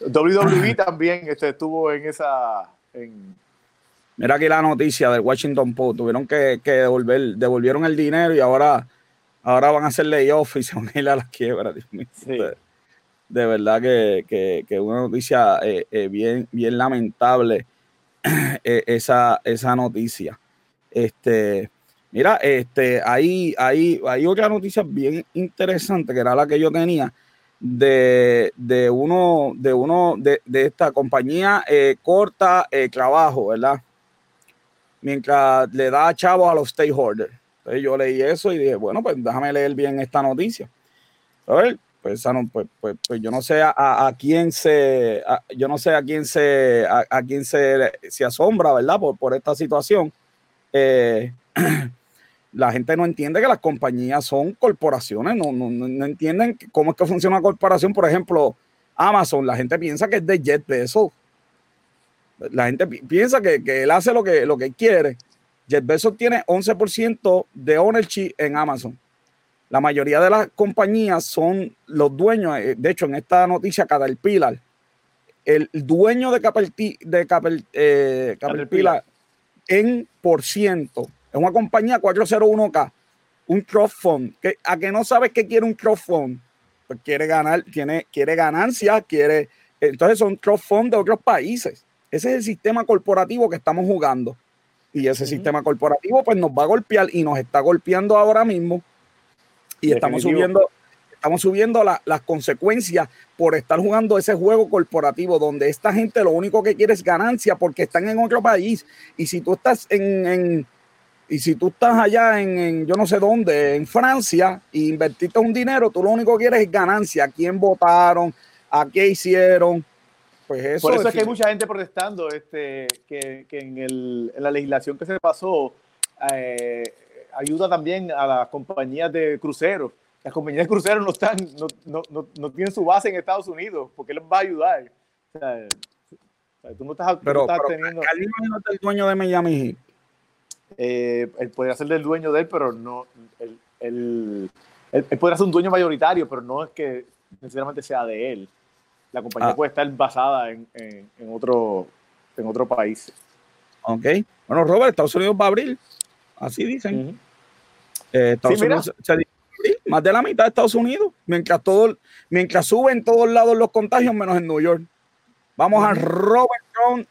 WWE también este, estuvo en esa. Mira aquí la noticia del Washington Post. Tuvieron que, devolver, devolvieron el dinero y ahora, ahora van a hacer layoff y se van a ir a la quiebra. De, verdad que, que, una noticia eh, eh, bien, bien lamentable eh, esa, esa noticia. Este, mira, este, ahí, ahí, hay otra noticia bien interesante que era la que yo tenía de, de uno, de, uno de, de esta compañía eh, corta el trabajo, ¿verdad? Mientras le da chavos a los stakeholders. Entonces yo leí eso y dije, bueno, pues déjame leer bien esta noticia. A ver, pues, pues, pues, pues yo no sé a, a quién se, yo no sé a quién se, a, quién se, se asombra, ¿verdad? Por, por esta situación. Eh, la gente no entiende que las compañías son corporaciones, no, no, no, entienden cómo es que funciona una corporación. Por ejemplo, Amazon, la gente piensa que es de Jet Bezos. La gente piensa que, que, él hace lo que, lo que quiere. Jet Bezos tiene 11% de ownership en Amazon. La mayoría de las compañías son los dueños. Eh, de hecho, en esta noticia, Caterpillar el dueño de, Caperti, de Caper, eh, Caterpillar en por ciento, es una compañía 401k, un crowdfund, que a que no sabes qué quiere un crowdfund, pues quiere ganar, tiene, quiere ganancias, quiere, entonces son crowdfund de otros países. Ese es el sistema corporativo que estamos jugando. Y ese sistema corporativo pues nos va a golpear y nos está golpeando ahora mismo. Y estamos subiendo, estamos subiendo las consecuencias por estar jugando ese juego corporativo donde esta gente lo único que quiere es ganancia porque están en otro país. Y si tú estás en, y si tú estás allá en, yo no sé dónde, en Francia, e invertiste un dinero, tú lo único que quieres es ganancia. ¿A quién votaron? ¿A qué hicieron? Pues eso Por eso es que hay mucha gente protestando este, que, que en, el, en, la legislación que se pasó eh, ayuda también a las compañías de cruceros. Las compañías de cruceros no, están, no, no, no, tienen su base en Estados Unidos, porque les va a ayudar. O sea, tú no estás, pero, no estás pero teniendo... no es el dueño de Miami Heat. Eh, él podría ser del dueño de él, pero no. Él, él, él, él podría ser un dueño mayoritario, pero no es que necesariamente sea de él la compañía ah. puede estar basada en, en, otro, en otro país. Ok. Bueno, Robert, Estados Unidos va a abrir. Así dicen. Eh, Estados Unidos más de la mitad de Estados Unidos, mientras, todo, mientras suben en todos lados los contagios, menos en New York. Vamos a Robert Brown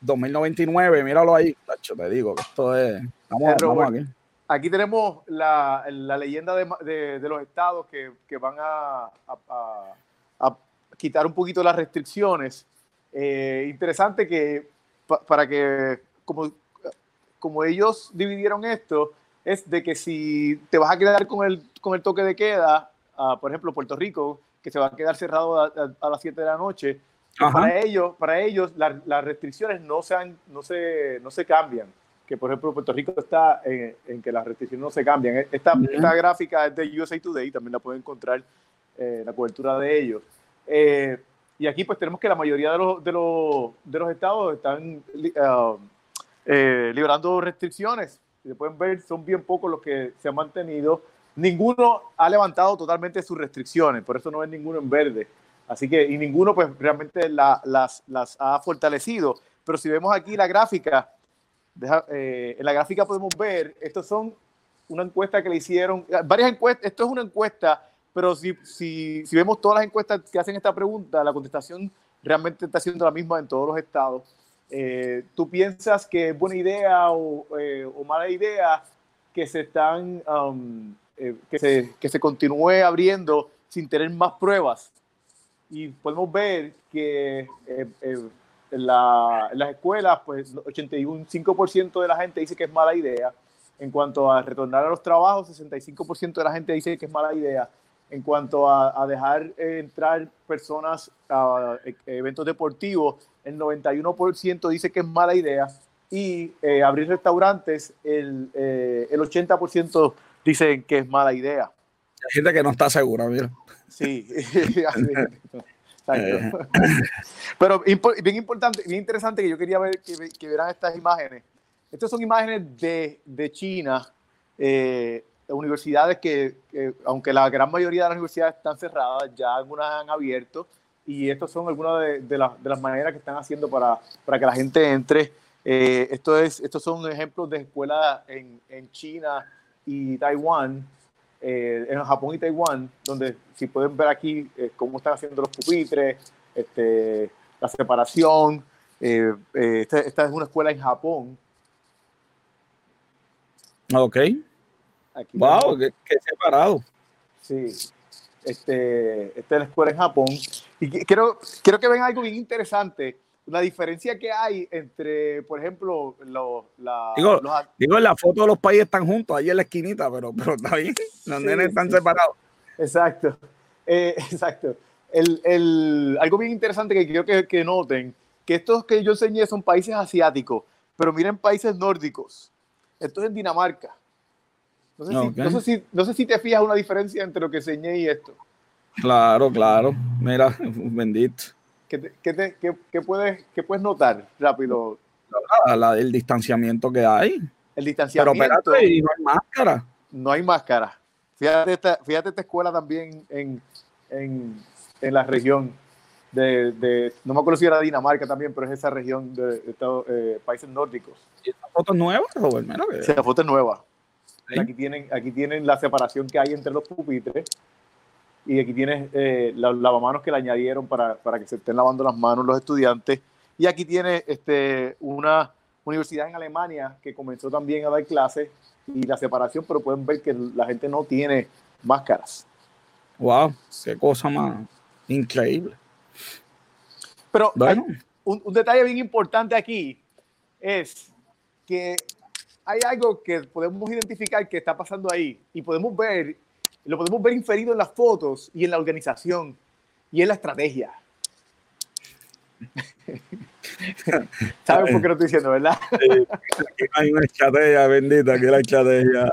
2099, míralo ahí. Tacho, te digo que esto es. Vamos, vamos aquí. Aquí tenemos la, la leyenda de, de, de, los estados que, que van a, a, a, quitar un poquito las restricciones. Eh, interesante que para que, como, como ellos dividieron esto, es de que si te vas a quedar con el, con el toque de queda, por ejemplo, Puerto Rico, que se va a quedar cerrado a, las 7 de la noche, para ellos, para ellos las restricciones no, sean, no, se, no se cambian. Que por ejemplo Puerto Rico está en, que las restricciones no se cambian. Esta, esta, gráfica es de USA Today, también la pueden encontrar en la cobertura de ellos. Eh, y aquí pues tenemos que la mayoría de los, de los, de los estados están uh, eh, liberando restricciones. Si pueden ver, son bien pocos los que se han mantenido. Ninguno ha levantado totalmente sus restricciones, por eso no ven ninguno en verde. Así que, y ninguno pues realmente la, las, las ha fortalecido. Pero si vemos aquí la gráfica, eh, en la gráfica podemos ver, estos son una encuesta que le hicieron, varias encuestas, esto es una encuesta pero si, si, si, vemos todas las encuestas que hacen esta pregunta, la contestación realmente está siendo la misma en todos los estados. Eh, ¿Tú piensas que es buena idea o, eh, o mala idea que se están um, eh, que, se, que se continúe abriendo sin tener más pruebas? Y podemos ver que en, la, en, las escuelas, pues 85% de la gente dice que es mala idea. En cuanto a retornar a los trabajos, 65% de la gente dice que es mala idea en cuanto a, dejar entrar personas a, eventos deportivos, el 91% dice que es mala idea y eh, abrir restaurantes, el, eh, el 80% dicen que es mala idea. Hay gente que no está segura, mira. Sí, eh. Pero bien importante, bien interesante que yo quería ver que, que verán estas imágenes. Estas son imágenes de, de China. Eh, universidades que, aunque la gran mayoría de las universidades están cerradas, ya algunas han abierto y estas son algunas de, de, de las maneras que están haciendo para, para que la gente entre. Eh, esto es, estos son ejemplos de escuelas en, en China y Taiwán, eh, en Japón y Taiwán, donde si pueden ver aquí eh, cómo están haciendo los pupitres, este, la separación. Esta, esta, es una escuela en Japón. Ok wow, qué, separado. Sí, este, esta es la escuela en Japón. Y quiero, quiero que vean algo bien interesante. La diferencia que hay entre, por ejemplo, los, la, digo, digo, en la foto de los países están juntos, ahí en la esquinita, pero, pero está bien, los nenes están separados. Exacto, eh, exacto. El, el, algo bien interesante que quiero que, que noten, que estos que yo enseñé son países asiáticos, pero miren países nórdicos. Esto es en Dinamarca. No sé, si, no, sé si, te fijas una diferencia entre lo que enseñé y esto. Claro, claro. Mira, bendito. ¿Qué, qué, qué, puedes, ¿Qué puedes notar rápido? La, el distanciamiento que hay. El distanciamiento. Pero espérate, no hay máscara. No hay máscara. Fíjate esta, fíjate esta escuela también en, en, en la región. de, de, no me acuerdo si era Dinamarca también, pero es esa región de, de Estados- eh, países nórdicos. ¿Y esta foto es nueva, Robert? Mira que- Sí, la foto es nueva. Sí. Aquí, tienen, aquí tienen la separación que hay entre los pupitres y aquí tienes eh, los lavamanos que le añadieron para, para que se estén lavando las manos los estudiantes. Y aquí tiene este, una universidad en Alemania que comenzó también a dar clases y la separación, pero pueden ver que la gente no tiene máscaras. Wow, qué cosa más increíble. Pero Bueno, un, un detalle bien importante aquí es que hay algo que podemos identificar que está pasando ahí y podemos ver, lo podemos ver inferido en las fotos y en la organización y en la estrategia. ¿Sabes por qué lo estoy diciendo, verdad? aquí hay una estrategia bendita, que la estrategia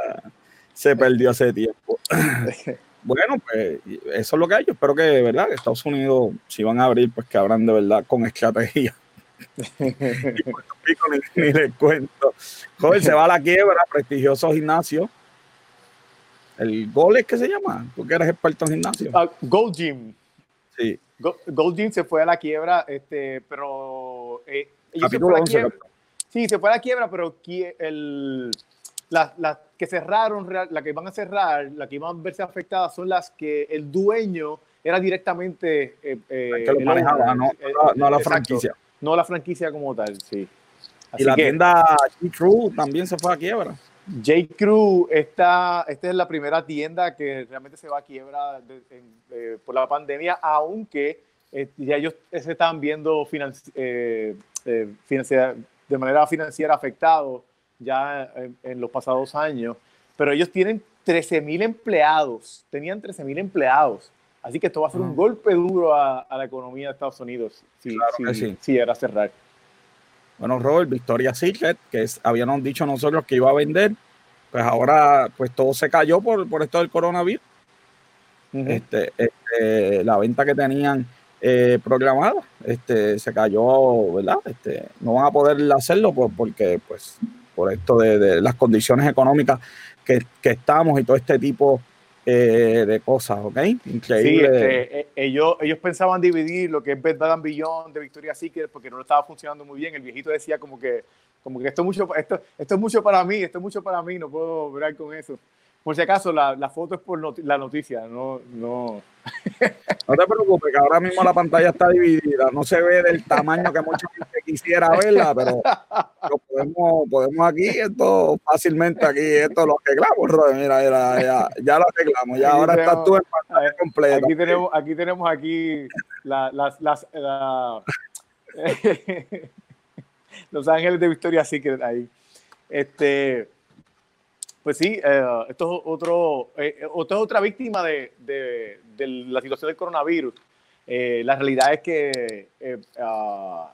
se perdió hace tiempo. Bueno, pues eso es lo que hay. Yo espero que, ¿verdad? Que Estados Unidos, si van a abrir, pues que abran de verdad con estrategia. y Puerto Rico ni, ni les cuento. Joder, se va a la quiebra, prestigioso gimnasio. El gol es que se llama. Tú que eres experto en gimnasio. Ah, Gold Gym. Sí. Go- Gold Gym se fue a la quiebra, este, pero eh, ellos se fue a la 11, quiebra. Sí, se fue a la quiebra, pero el, las las que cerraron, real- las que van a cerrar, las que iban a verse afectadas son las que el dueño era directamente eh, eh, El que lo el manejaba, no, eh, no, no la exacto, franquicia. No la franquicia como tal, sí. Así Y la que tienda G-Crew también se fue a quiebra. J. Crew, esta, esta es la primera tienda que realmente se va a quiebra de- en- eh, por la pandemia, aunque eh, ya ellos se están viendo financi- eh, financiera- de manera financiera afectados ya en, en los pasados años, pero ellos tienen 13 mil empleados, tenían 13 mil empleados, así que esto va a ser un golpe duro a, a la economía de Estados Unidos si, Claro si, sí. si era cerrar. Bueno, Robert, Victoria Secret, que es- habíamos dicho nosotros que iba a vender, pues ahora pues todo se cayó por, por esto del coronavirus. Este, este, la venta que tenían eh, programada, este, se cayó, ¿verdad? Este, no van a poder hacerlo por- porque, pues, por esto de, de las condiciones económicas que, que estamos y todo este tipo eh, de cosas, ¿ok? Sí, Increíble. este, eh, ellos, ellos pensaban dividir lo que es Bed Bath Beyond de Victoria's Secret porque no lo estaba funcionando muy bien. El viejito decía como que, como que esto, es mucho, esto, esto es mucho para mí, esto es mucho para mí, no puedo ver con eso. Por si acaso, la, la foto es por la noticia, no, no. No te preocupes, que ahora mismo la pantalla está dividida. No se ve del tamaño que mucha gente quisiera verla, pero lo podemos, podemos aquí, esto fácilmente aquí, esto lo arreglamos, Robert. Mira, mira, ya, ya lo arreglamos. Ya Aquí ahora estás tú en pantalla completa. Aquí tenemos, aquí tenemos aquí la- las, las, la- Los Ángeles de Victoria's Secret ahí. Este, pues sí, eh, esto es otro, eh, esto es otra víctima de, de- de la situación del coronavirus. Eh, la realidad es que eh, ah,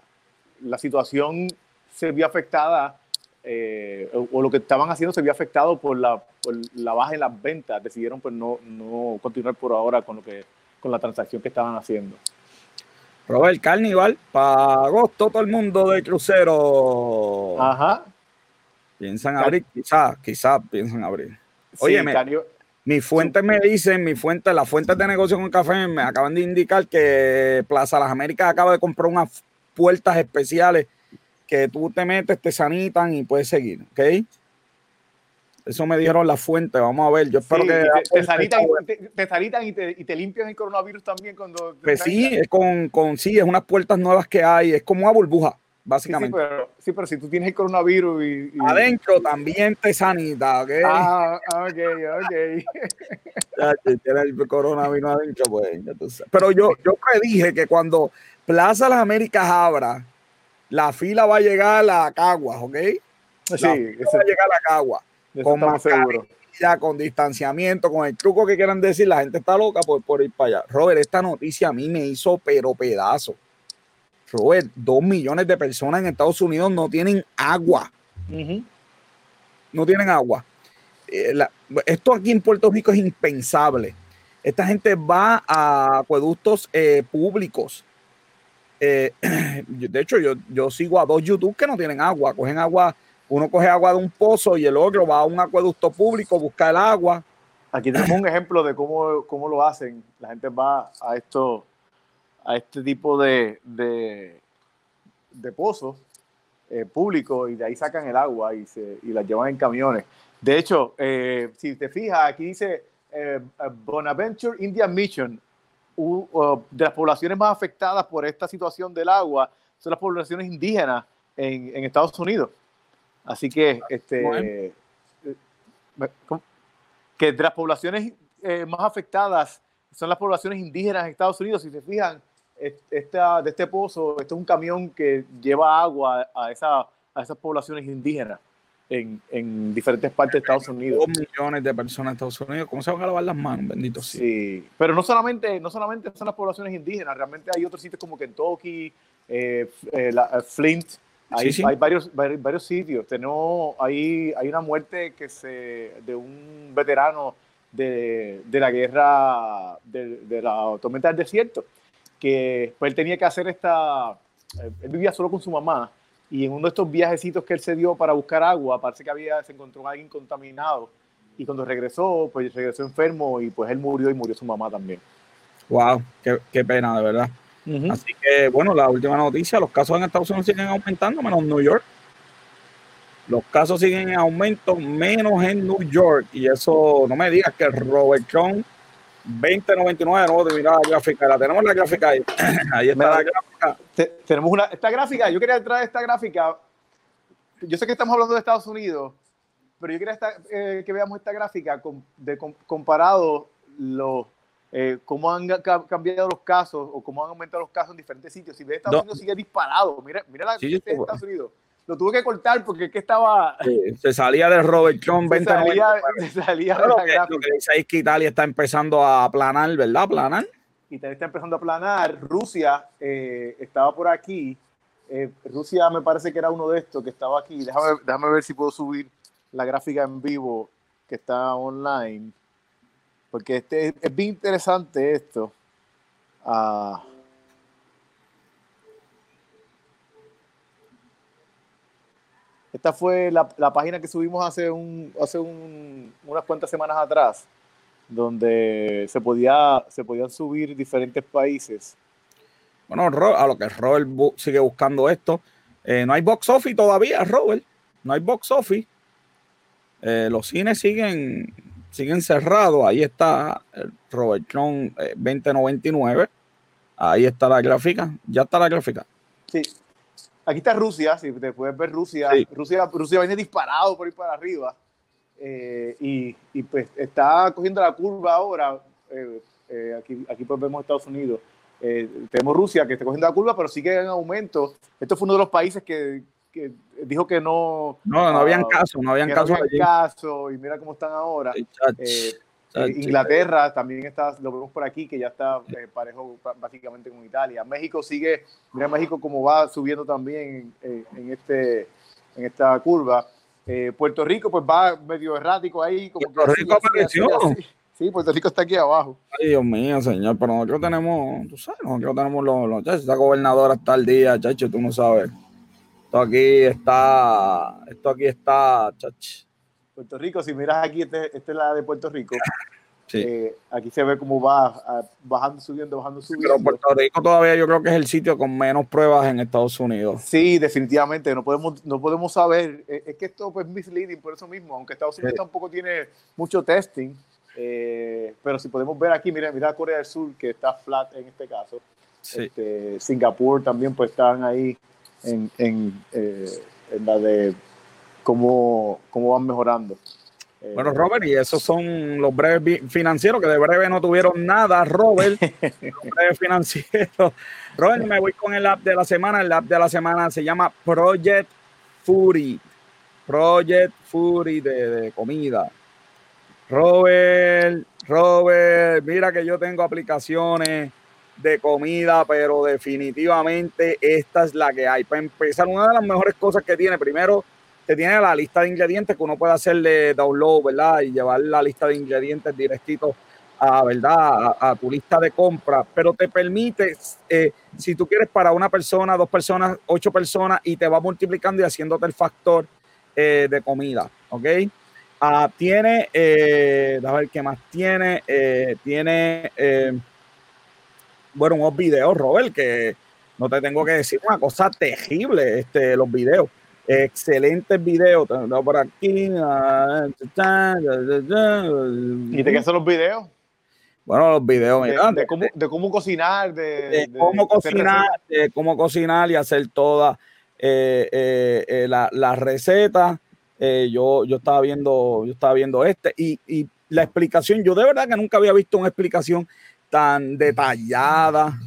la situación se vio afectada, eh, o, o lo que estaban haciendo se vio afectado por la, por la baja en las ventas. Decidieron pues no, no continuar por ahora con, lo que, con la transacción que estaban haciendo. Robert, Carnival, para agosto todo el mundo de crucero. Ajá. Piensan abrir, quizás, quizás piensan abrir. Sí, Óyeme. Canio- Mis fuentes me dicen, mis fuentes, las fuentes de negocio con café me acaban de indicar que Plaza Las Américas acaba de comprar unas puertas especiales que tú te metes, te sanitan y puedes seguir, ¿ok? Eso me dijeron las fuentes, vamos a ver, yo espero sí, que... te, te sanitan, te, te sanitan y, te, y te limpian el coronavirus también cuando... Pues sí, es con, con, sí, es unas puertas nuevas que hay, es como una burbuja, Sí, sí, básicamente. pero, sí, pero si tú tienes el coronavirus y... y- Adentro también te sanita, ¿ok? Ah, ok, ok. Ya, si tiene el coronavirus adentro, pues. Pero yo, yo predije que cuando Plaza Las Américas abra, la fila va a llegar a la Caguas, ¿ok? La Sí, fila va a llegar a la Caguas. con. Ya con distanciamiento, con el truco que quieran decir, la gente está loca por, por ir para allá. Robert, esta noticia a mí me hizo pero pedazo. Robert, dos millones de personas en Estados Unidos no tienen agua. No tienen agua. Eh, la- esto aquí en Puerto Rico es impensable. Esta gente va a acueductos eh, públicos. Eh, de hecho, yo, yo sigo a dos YouTube que no tienen agua. Cogen agua, uno coge agua de un pozo y el otro va a un acueducto público, busca el agua. Aquí tenemos un ejemplo de cómo, cómo lo hacen. La gente va a esto, a este tipo de, de, de pozos eh, públicos y de ahí sacan el agua y, se, y la llevan en camiones. De hecho, eh, si te fijas, aquí dice eh, Bonaventure Indian Mission, de las poblaciones más afectadas por esta situación del agua son las poblaciones indígenas en, en Estados Unidos. Así que, este, que de las poblaciones más afectadas son las poblaciones indígenas en Estados Unidos. Si se fijan, esta, de este pozo, este es un camión que lleva agua a, esa, a esas poblaciones indígenas en, en, diferentes partes de Estados Unidos. Dos millones de personas en Estados Unidos. ¿Cómo se van a lavar las manos? Bendito sí. sí. Pero no solamente, no solamente son las poblaciones indígenas, realmente hay otros sitios como Kentucky, eh, eh, la, Flint. Hay, hay varios, varios sitios. Tenemos, hay, hay una muerte que se, de un veterano de, de la guerra de, de la tormenta del desierto que pues, él tenía que hacer esta, él vivía solo con su mamá y en uno de estos viajecitos que él se dio para buscar agua, parece que había, se encontró alguien contaminado y cuando regresó, pues regresó enfermo y pues él murió y murió su mamá también. Wow, qué, qué pena, de verdad. Así que, bueno, la última noticia, los casos en Estados Unidos siguen aumentando, menos en New York. Los casos siguen en aumento, menos en New York. Y eso, no me digas que Robert John 2099 no de la gráfica, la tenemos la gráfica ahí. ahí está la gráfica. tenemos una, esta gráfica, yo quería traer esta gráfica. Yo sé que estamos hablando de Estados Unidos, pero yo quería eh, que veamos esta gráfica de, comparado los, eh, cómo han cambiado los casos o cómo han aumentado los casos en diferentes sitios. Si ves Estados Unidos sigue disparado, mira, mira la sí, de Estados Unidos lo tuve que cortar porque es que estaba. se salía de Robert John 20 salía, salía de la Lo que dice es que Italia está empezando a aplanar, ¿verdad? Aplanar. Italia está empezando a aplanar. Rusia eh, estaba por aquí. Eh, Rusia me parece que era uno de estos que estaba aquí. Déjame, déjame ver si puedo subir la gráfica en vivo que está online. Porque este, es bien interesante esto. Ah. Esta fue la, la página que subimos hace, un, hace un, unas cuantas semanas atrás, donde se, podía, se podían subir diferentes países. Bueno, a lo que Robert sigue buscando esto. Eh, no hay box office todavía, Robert. No hay box office. Eh, los cines siguen, siguen cerrados. Ahí está Robert John 2099. Eh, Ahí está la gráfica. Ya está la gráfica. Sí, Aquí está Rusia, si te puedes ver Rusia. Rusia, Rusia viene disparado por ir para arriba. Eh, y, y, pues está cogiendo la curva ahora. Eh, eh, aquí, aquí pues vemos Estados Unidos. tenemos Rusia que está cogiendo la curva, pero sigue en aumento. Esto fue uno de los países que, que dijo que no. No, no habían caso, no habían caso. No caso, y mira cómo están ahora. Eh, Inglaterra también está, lo vemos por aquí, que ya está eh, parejo básicamente con Italia. México sigue, mira México como va subiendo también en, este, en esta curva. Eh, Puerto Rico pues va medio errático ahí. Como Puerto Rico apareció. Sí, Puerto Rico está aquí abajo. Ay, Dios mío, señor, pero nosotros tenemos, tú sabes, nosotros tenemos los, los esta gobernadora hasta el día, chacho, tú no sabes. Esto aquí está, esto aquí está, chacho Puerto Rico, si miras aquí, esta este es la de Puerto Rico. Eh, aquí se ve cómo va bajando, subiendo, bajando, subiendo. Pero Puerto Rico todavía yo creo que es el sitio con menos pruebas en Estados Unidos. Sí, definitivamente. No podemos, no podemos saber. Eh, es que esto pues, es misleading por eso mismo. Aunque Estados Unidos tampoco tiene mucho testing. Eh, pero si podemos ver aquí, mira, mira Corea del Sur, que está flat en este caso. Este, Singapur también pues están ahí en, en, en la de cómo, cómo van mejorando. Eh, bueno, Robert, y esos son los breves financieros, que de breve no tuvieron nada, Robert. los breves financieros. Robert, me voy con el app de la semana. El app de la semana se llama Project Fury. Project Fury de, de comida. Robert, Robert, mira que yo tengo aplicaciones de comida, pero definitivamente esta es la que hay. Para empezar, una de las mejores cosas que tiene, primero, te tiene la lista de ingredientes que uno puede hacerle download, ¿verdad? Y llevar la lista de ingredientes directito a, ¿verdad? A, tu lista de compra, pero te permite, eh, si tú quieres para una persona, dos personas, ocho personas, y te va multiplicando y haciéndote el factor eh, de comida, ¿ok? Ah, tiene, eh, a ver qué más tiene, tiene bueno, unos videos, Robert, que no te tengo que decir una cosa terrible, este, los videos. Excelentes videos, tengo por aquí. ah, ¿Y de qué son los videos? Bueno, los videos, De, mira, de cómo, de cómo cocinar, de, cómo hacer cocinar, de cómo cocinar y hacer todas eh, eh, eh, la- las recetas. Eh, yo, yo estaba viendo, yo estaba viendo este y, y la explicación, yo de verdad que nunca había visto una explicación tan detallada.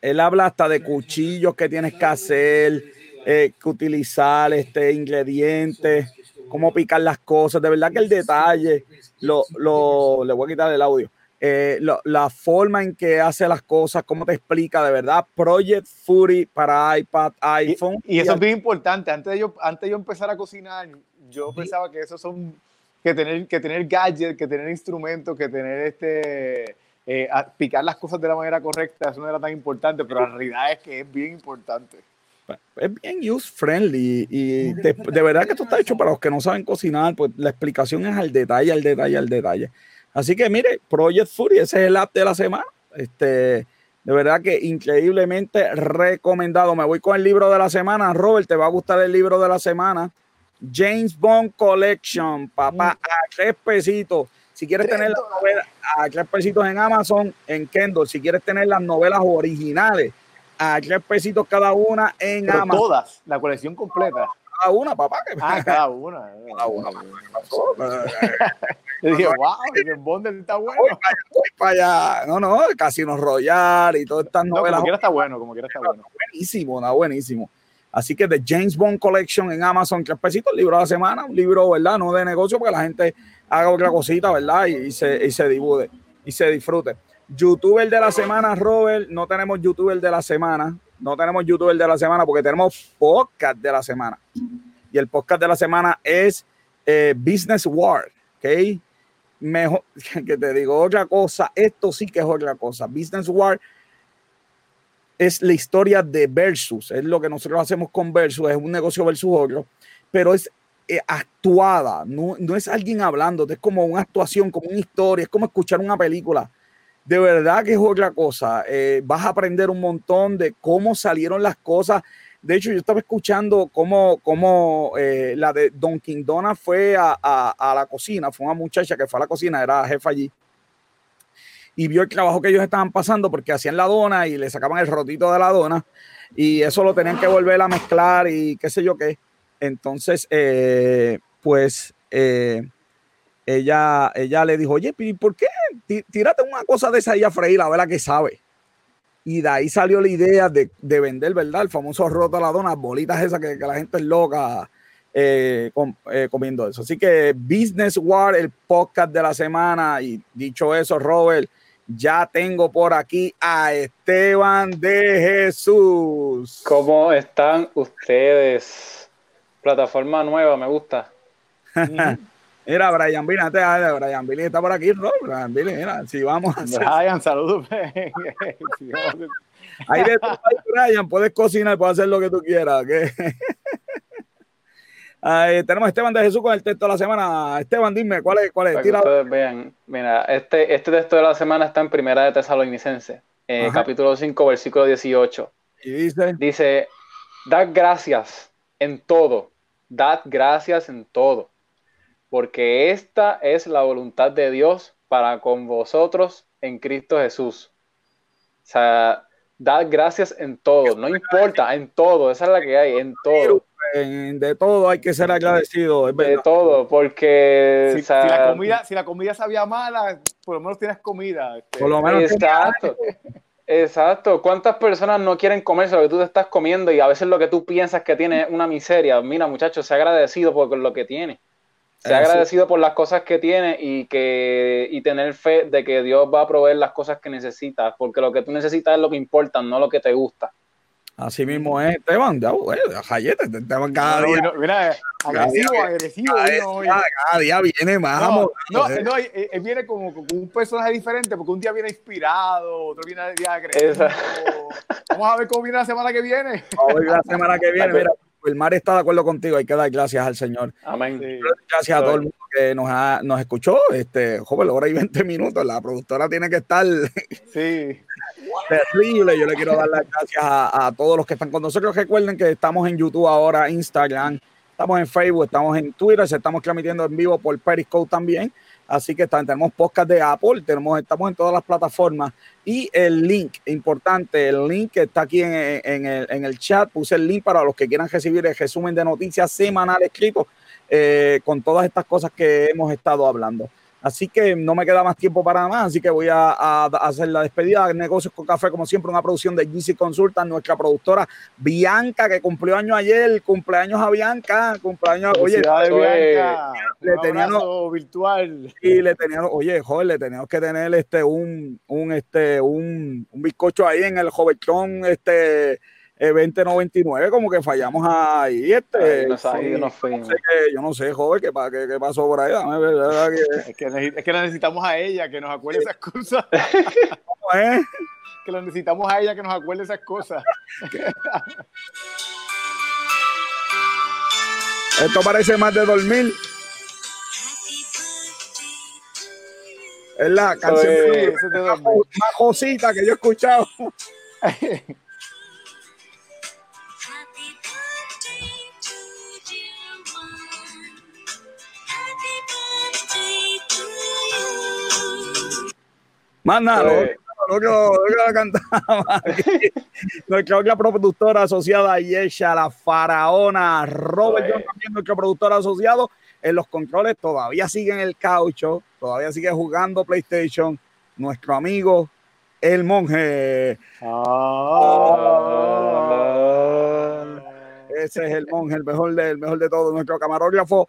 Él habla hasta de cuchillos que tienes que hacer, eh, que utilizar, este ingredientes, cómo picar las cosas. De verdad que el detalle, lo, lo, le voy a quitar el audio. Eh, lo- la forma en que hace las cosas, cómo te explica de verdad. Project Fury para iPad, iPhone. Y, y eso es bien importante. Antes de yo, antes de yo empezar a cocinar, yo pensaba que eso son que tener, que tener gadgets, que tener instrumentos, que tener este eh, a- picar las cosas de la manera correcta, eso no era tan importante, pero la realidad es que es bien importante. es bien user friendly y de, de verdad que esto está hecho para los que no saben cocinar, pues la explicación es al detalle, al detalle, al detalle. Así que mire, Project Fury, ese es el app de la semana. Este, de verdad que increíblemente recomendado. Me voy con el libro de la semana. Robert, te va a gustar el libro de la semana. James Bond Collection, papá, a tres pesitos. Si quieres tener las novelas a tres pesitos en Amazon, en Kindle. Si quieres tener las novelas originales, a tres pesitos cada una en Pero Amazon. todas, la colección completa. Cada una, papá. que- Ah, cada una. Cada una, Yo dije, wow, el Bond está bueno. Voy para allá, voy para allá. No, no, Casino Royale y todas estas No, novelas. como quiera está bueno, como quiera está bueno. buenísimo, está buenísimo. Así que The James Bond Collection en Amazon, tres pesitos, libro de la semana, un libro, ¿verdad? No de negocio, porque la gente haga otra cosita, ¿verdad? Y, y se, y se dibude y se disfrute. YouTuber de la semana, Robert, no tenemos YouTuber de la semana, no tenemos YouTuber de la semana porque tenemos podcast de la semana. Y el podcast de la semana es eh, Business War, ¿ok? Mejor que te digo otra cosa, esto sí que es otra cosa. Business War es la historia de Versus, es lo que nosotros hacemos con Versus, es un negocio versus otro, pero es eh, actuada, no, no es alguien hablando, es como una actuación, como una historia, es como escuchar una película. De verdad que es otra cosa. Eh, vas a aprender un montón de cómo salieron las cosas. De hecho, yo estaba escuchando cómo, cómo eh, la de Dunkin' Donuts fue a, a la cocina, fue una muchacha que fue a la cocina, era jefa allí y vio el trabajo que ellos estaban pasando porque hacían la dona y le sacaban el rotito de la dona y eso lo tenían que volver a mezclar y qué sé yo qué. Entonces, eh, pues eh, ella, ella le dijo, oye, ¿y ¿por qué? Tí- Tírate una cosa de esa y a freír, a ver la que sabe. Y de ahí salió la idea de, de vender, ¿verdad? El famoso roto a la dona, bolitas esas que, que la gente es loca eh, com- eh, comiendo eso. Así que Business War, el podcast de la semana. Y dicho eso, Robert, ya tengo por aquí a Esteban de Jesús. ¿Cómo están ustedes? Plataforma nueva, me gusta. Mira, Brian Billy, antes de Brian Billy está por aquí. Brian Billy, mira, si vamos a hacer. Brian, saludos. Ahí de Brian, puedes cocinar, puedes hacer lo que tú quieras. ¿ok? Ahí tenemos a Esteban de Jesús con el texto de la semana. Esteban, dime, ¿cuál es? Cuál es? Tira- vean. Mira, este, este texto de la semana está en Primera de Tesalonicense, eh, capítulo 5, versículo 18. Y dice, Dice, dad gracias en todo, dad gracias en todo, porque esta es la voluntad de Dios para con vosotros en Cristo Jesús. O sea, dad gracias en todo, no importa, en todo, esa es la que hay, en todo, en- de todo hay que ser agradecido, es de todo, porque... Si, o sea, si la comida, si la comida sabía mala, por lo menos tienes comida. este. Por lo menos Exacto. Exacto. ¿Cuántas personas no quieren comerse lo que tú te estás comiendo y a veces lo que tú piensas que tiene es una miseria? Mira, muchachos, sea agradecido por lo que tiene. Sea Eso. agradecido por las cosas que tiene y que y tener fe de que Dios va a proveer las cosas que necesitas, porque lo que tú necesitas es lo que importa, no lo que te gusta. Así mismo es, Esteban, ya, güey, jayete, Esteban cada No, día, no, mira, agresivo, día- agresivo. cada, día- cada día viene más. No, no, no, él, él viene como, un personaje diferente, porque un día viene inspirado, otro viene día agresivo. Vamos a ver cómo viene la semana que viene. Vamos a ver la semana que viene, mira, el mar está de acuerdo contigo, hay que dar gracias al Señor. Amén. Sí. Gracias a todo el mundo que nos, ha, nos escuchó. Este, joven, hora y 20 minutos. La productora tiene que estar Sí. terrible. Yo le quiero dar las gracias a, a todos los que están con nosotros. Recuerden que estamos en YouTube ahora, Instagram, estamos en Facebook, estamos en Twitter, se estamos transmitiendo en vivo por Periscope también. Así que están- tenemos podcast de Apple, tenemos, estamos en todas las plataformas. Y el link, importante, el link que está aquí en, en el, en el chat, puse el link para los que quieran recibir el resumen de noticias semanal escrito eh, con todas estas cosas que hemos estado hablando. Así que no me queda más tiempo para más, así que voy a, a- a hacer la despedida. Negocios con Café, como siempre, una producción de GC Consultant, nuestra productora Bianca, que cumplió año ayer. Cumpleaños a Bianca, cumpleaños. Oye, eso es- Bianca. le Un teníamos- virtual. y le teníamos, oye, joder, le teníamos que tener este un, un este un, un bizcocho ahí en el Jovertron este eh, 2099, como que fallamos ahí, este. Sí, no sé yo no sé, joven, qué, pa- qué, qué pasó por ahí. Dame ver, ¿verdad que- Es que, es que la necesitamos a ella, que nos acuerde esas cosas. ¿cómo es? Que la necesitamos a ella, que nos acuerde esas cosas. Esto parece más de dormir. Es la canción es- es de dormir. más josita que yo he escuchado. Más nada, lo, Eh. lo que, lo que la cantaba. Nuestra otra productora asociada, Yesha, la faraona, Robert. John, también nuestro productor asociado en los controles, todavía sigue en el caucho, todavía sigue jugando PlayStation. Nuestro amigo, el monje. Ah. Ese es el monje, el mejor de, el mejor de todos, nuestro camarógrafo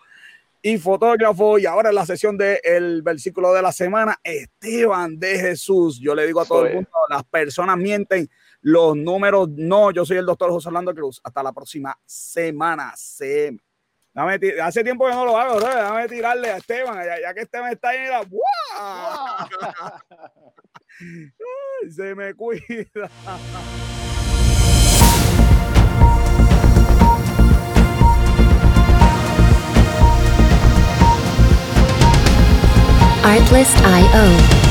y fotógrafo. Y ahora en la sesión del versículo de la semana, Esteban de Jesús. Yo le digo a todo el mundo, las personas mienten, los números no. Yo soy el doctor José Orlando Cruz. Hasta la próxima semana. Se... Dame hace tiempo que no lo hago, bro. Dame tirarle a Esteban, ya, ya que Esteban está ahí, ¡guau! Ay, se me cuida. Artlist.io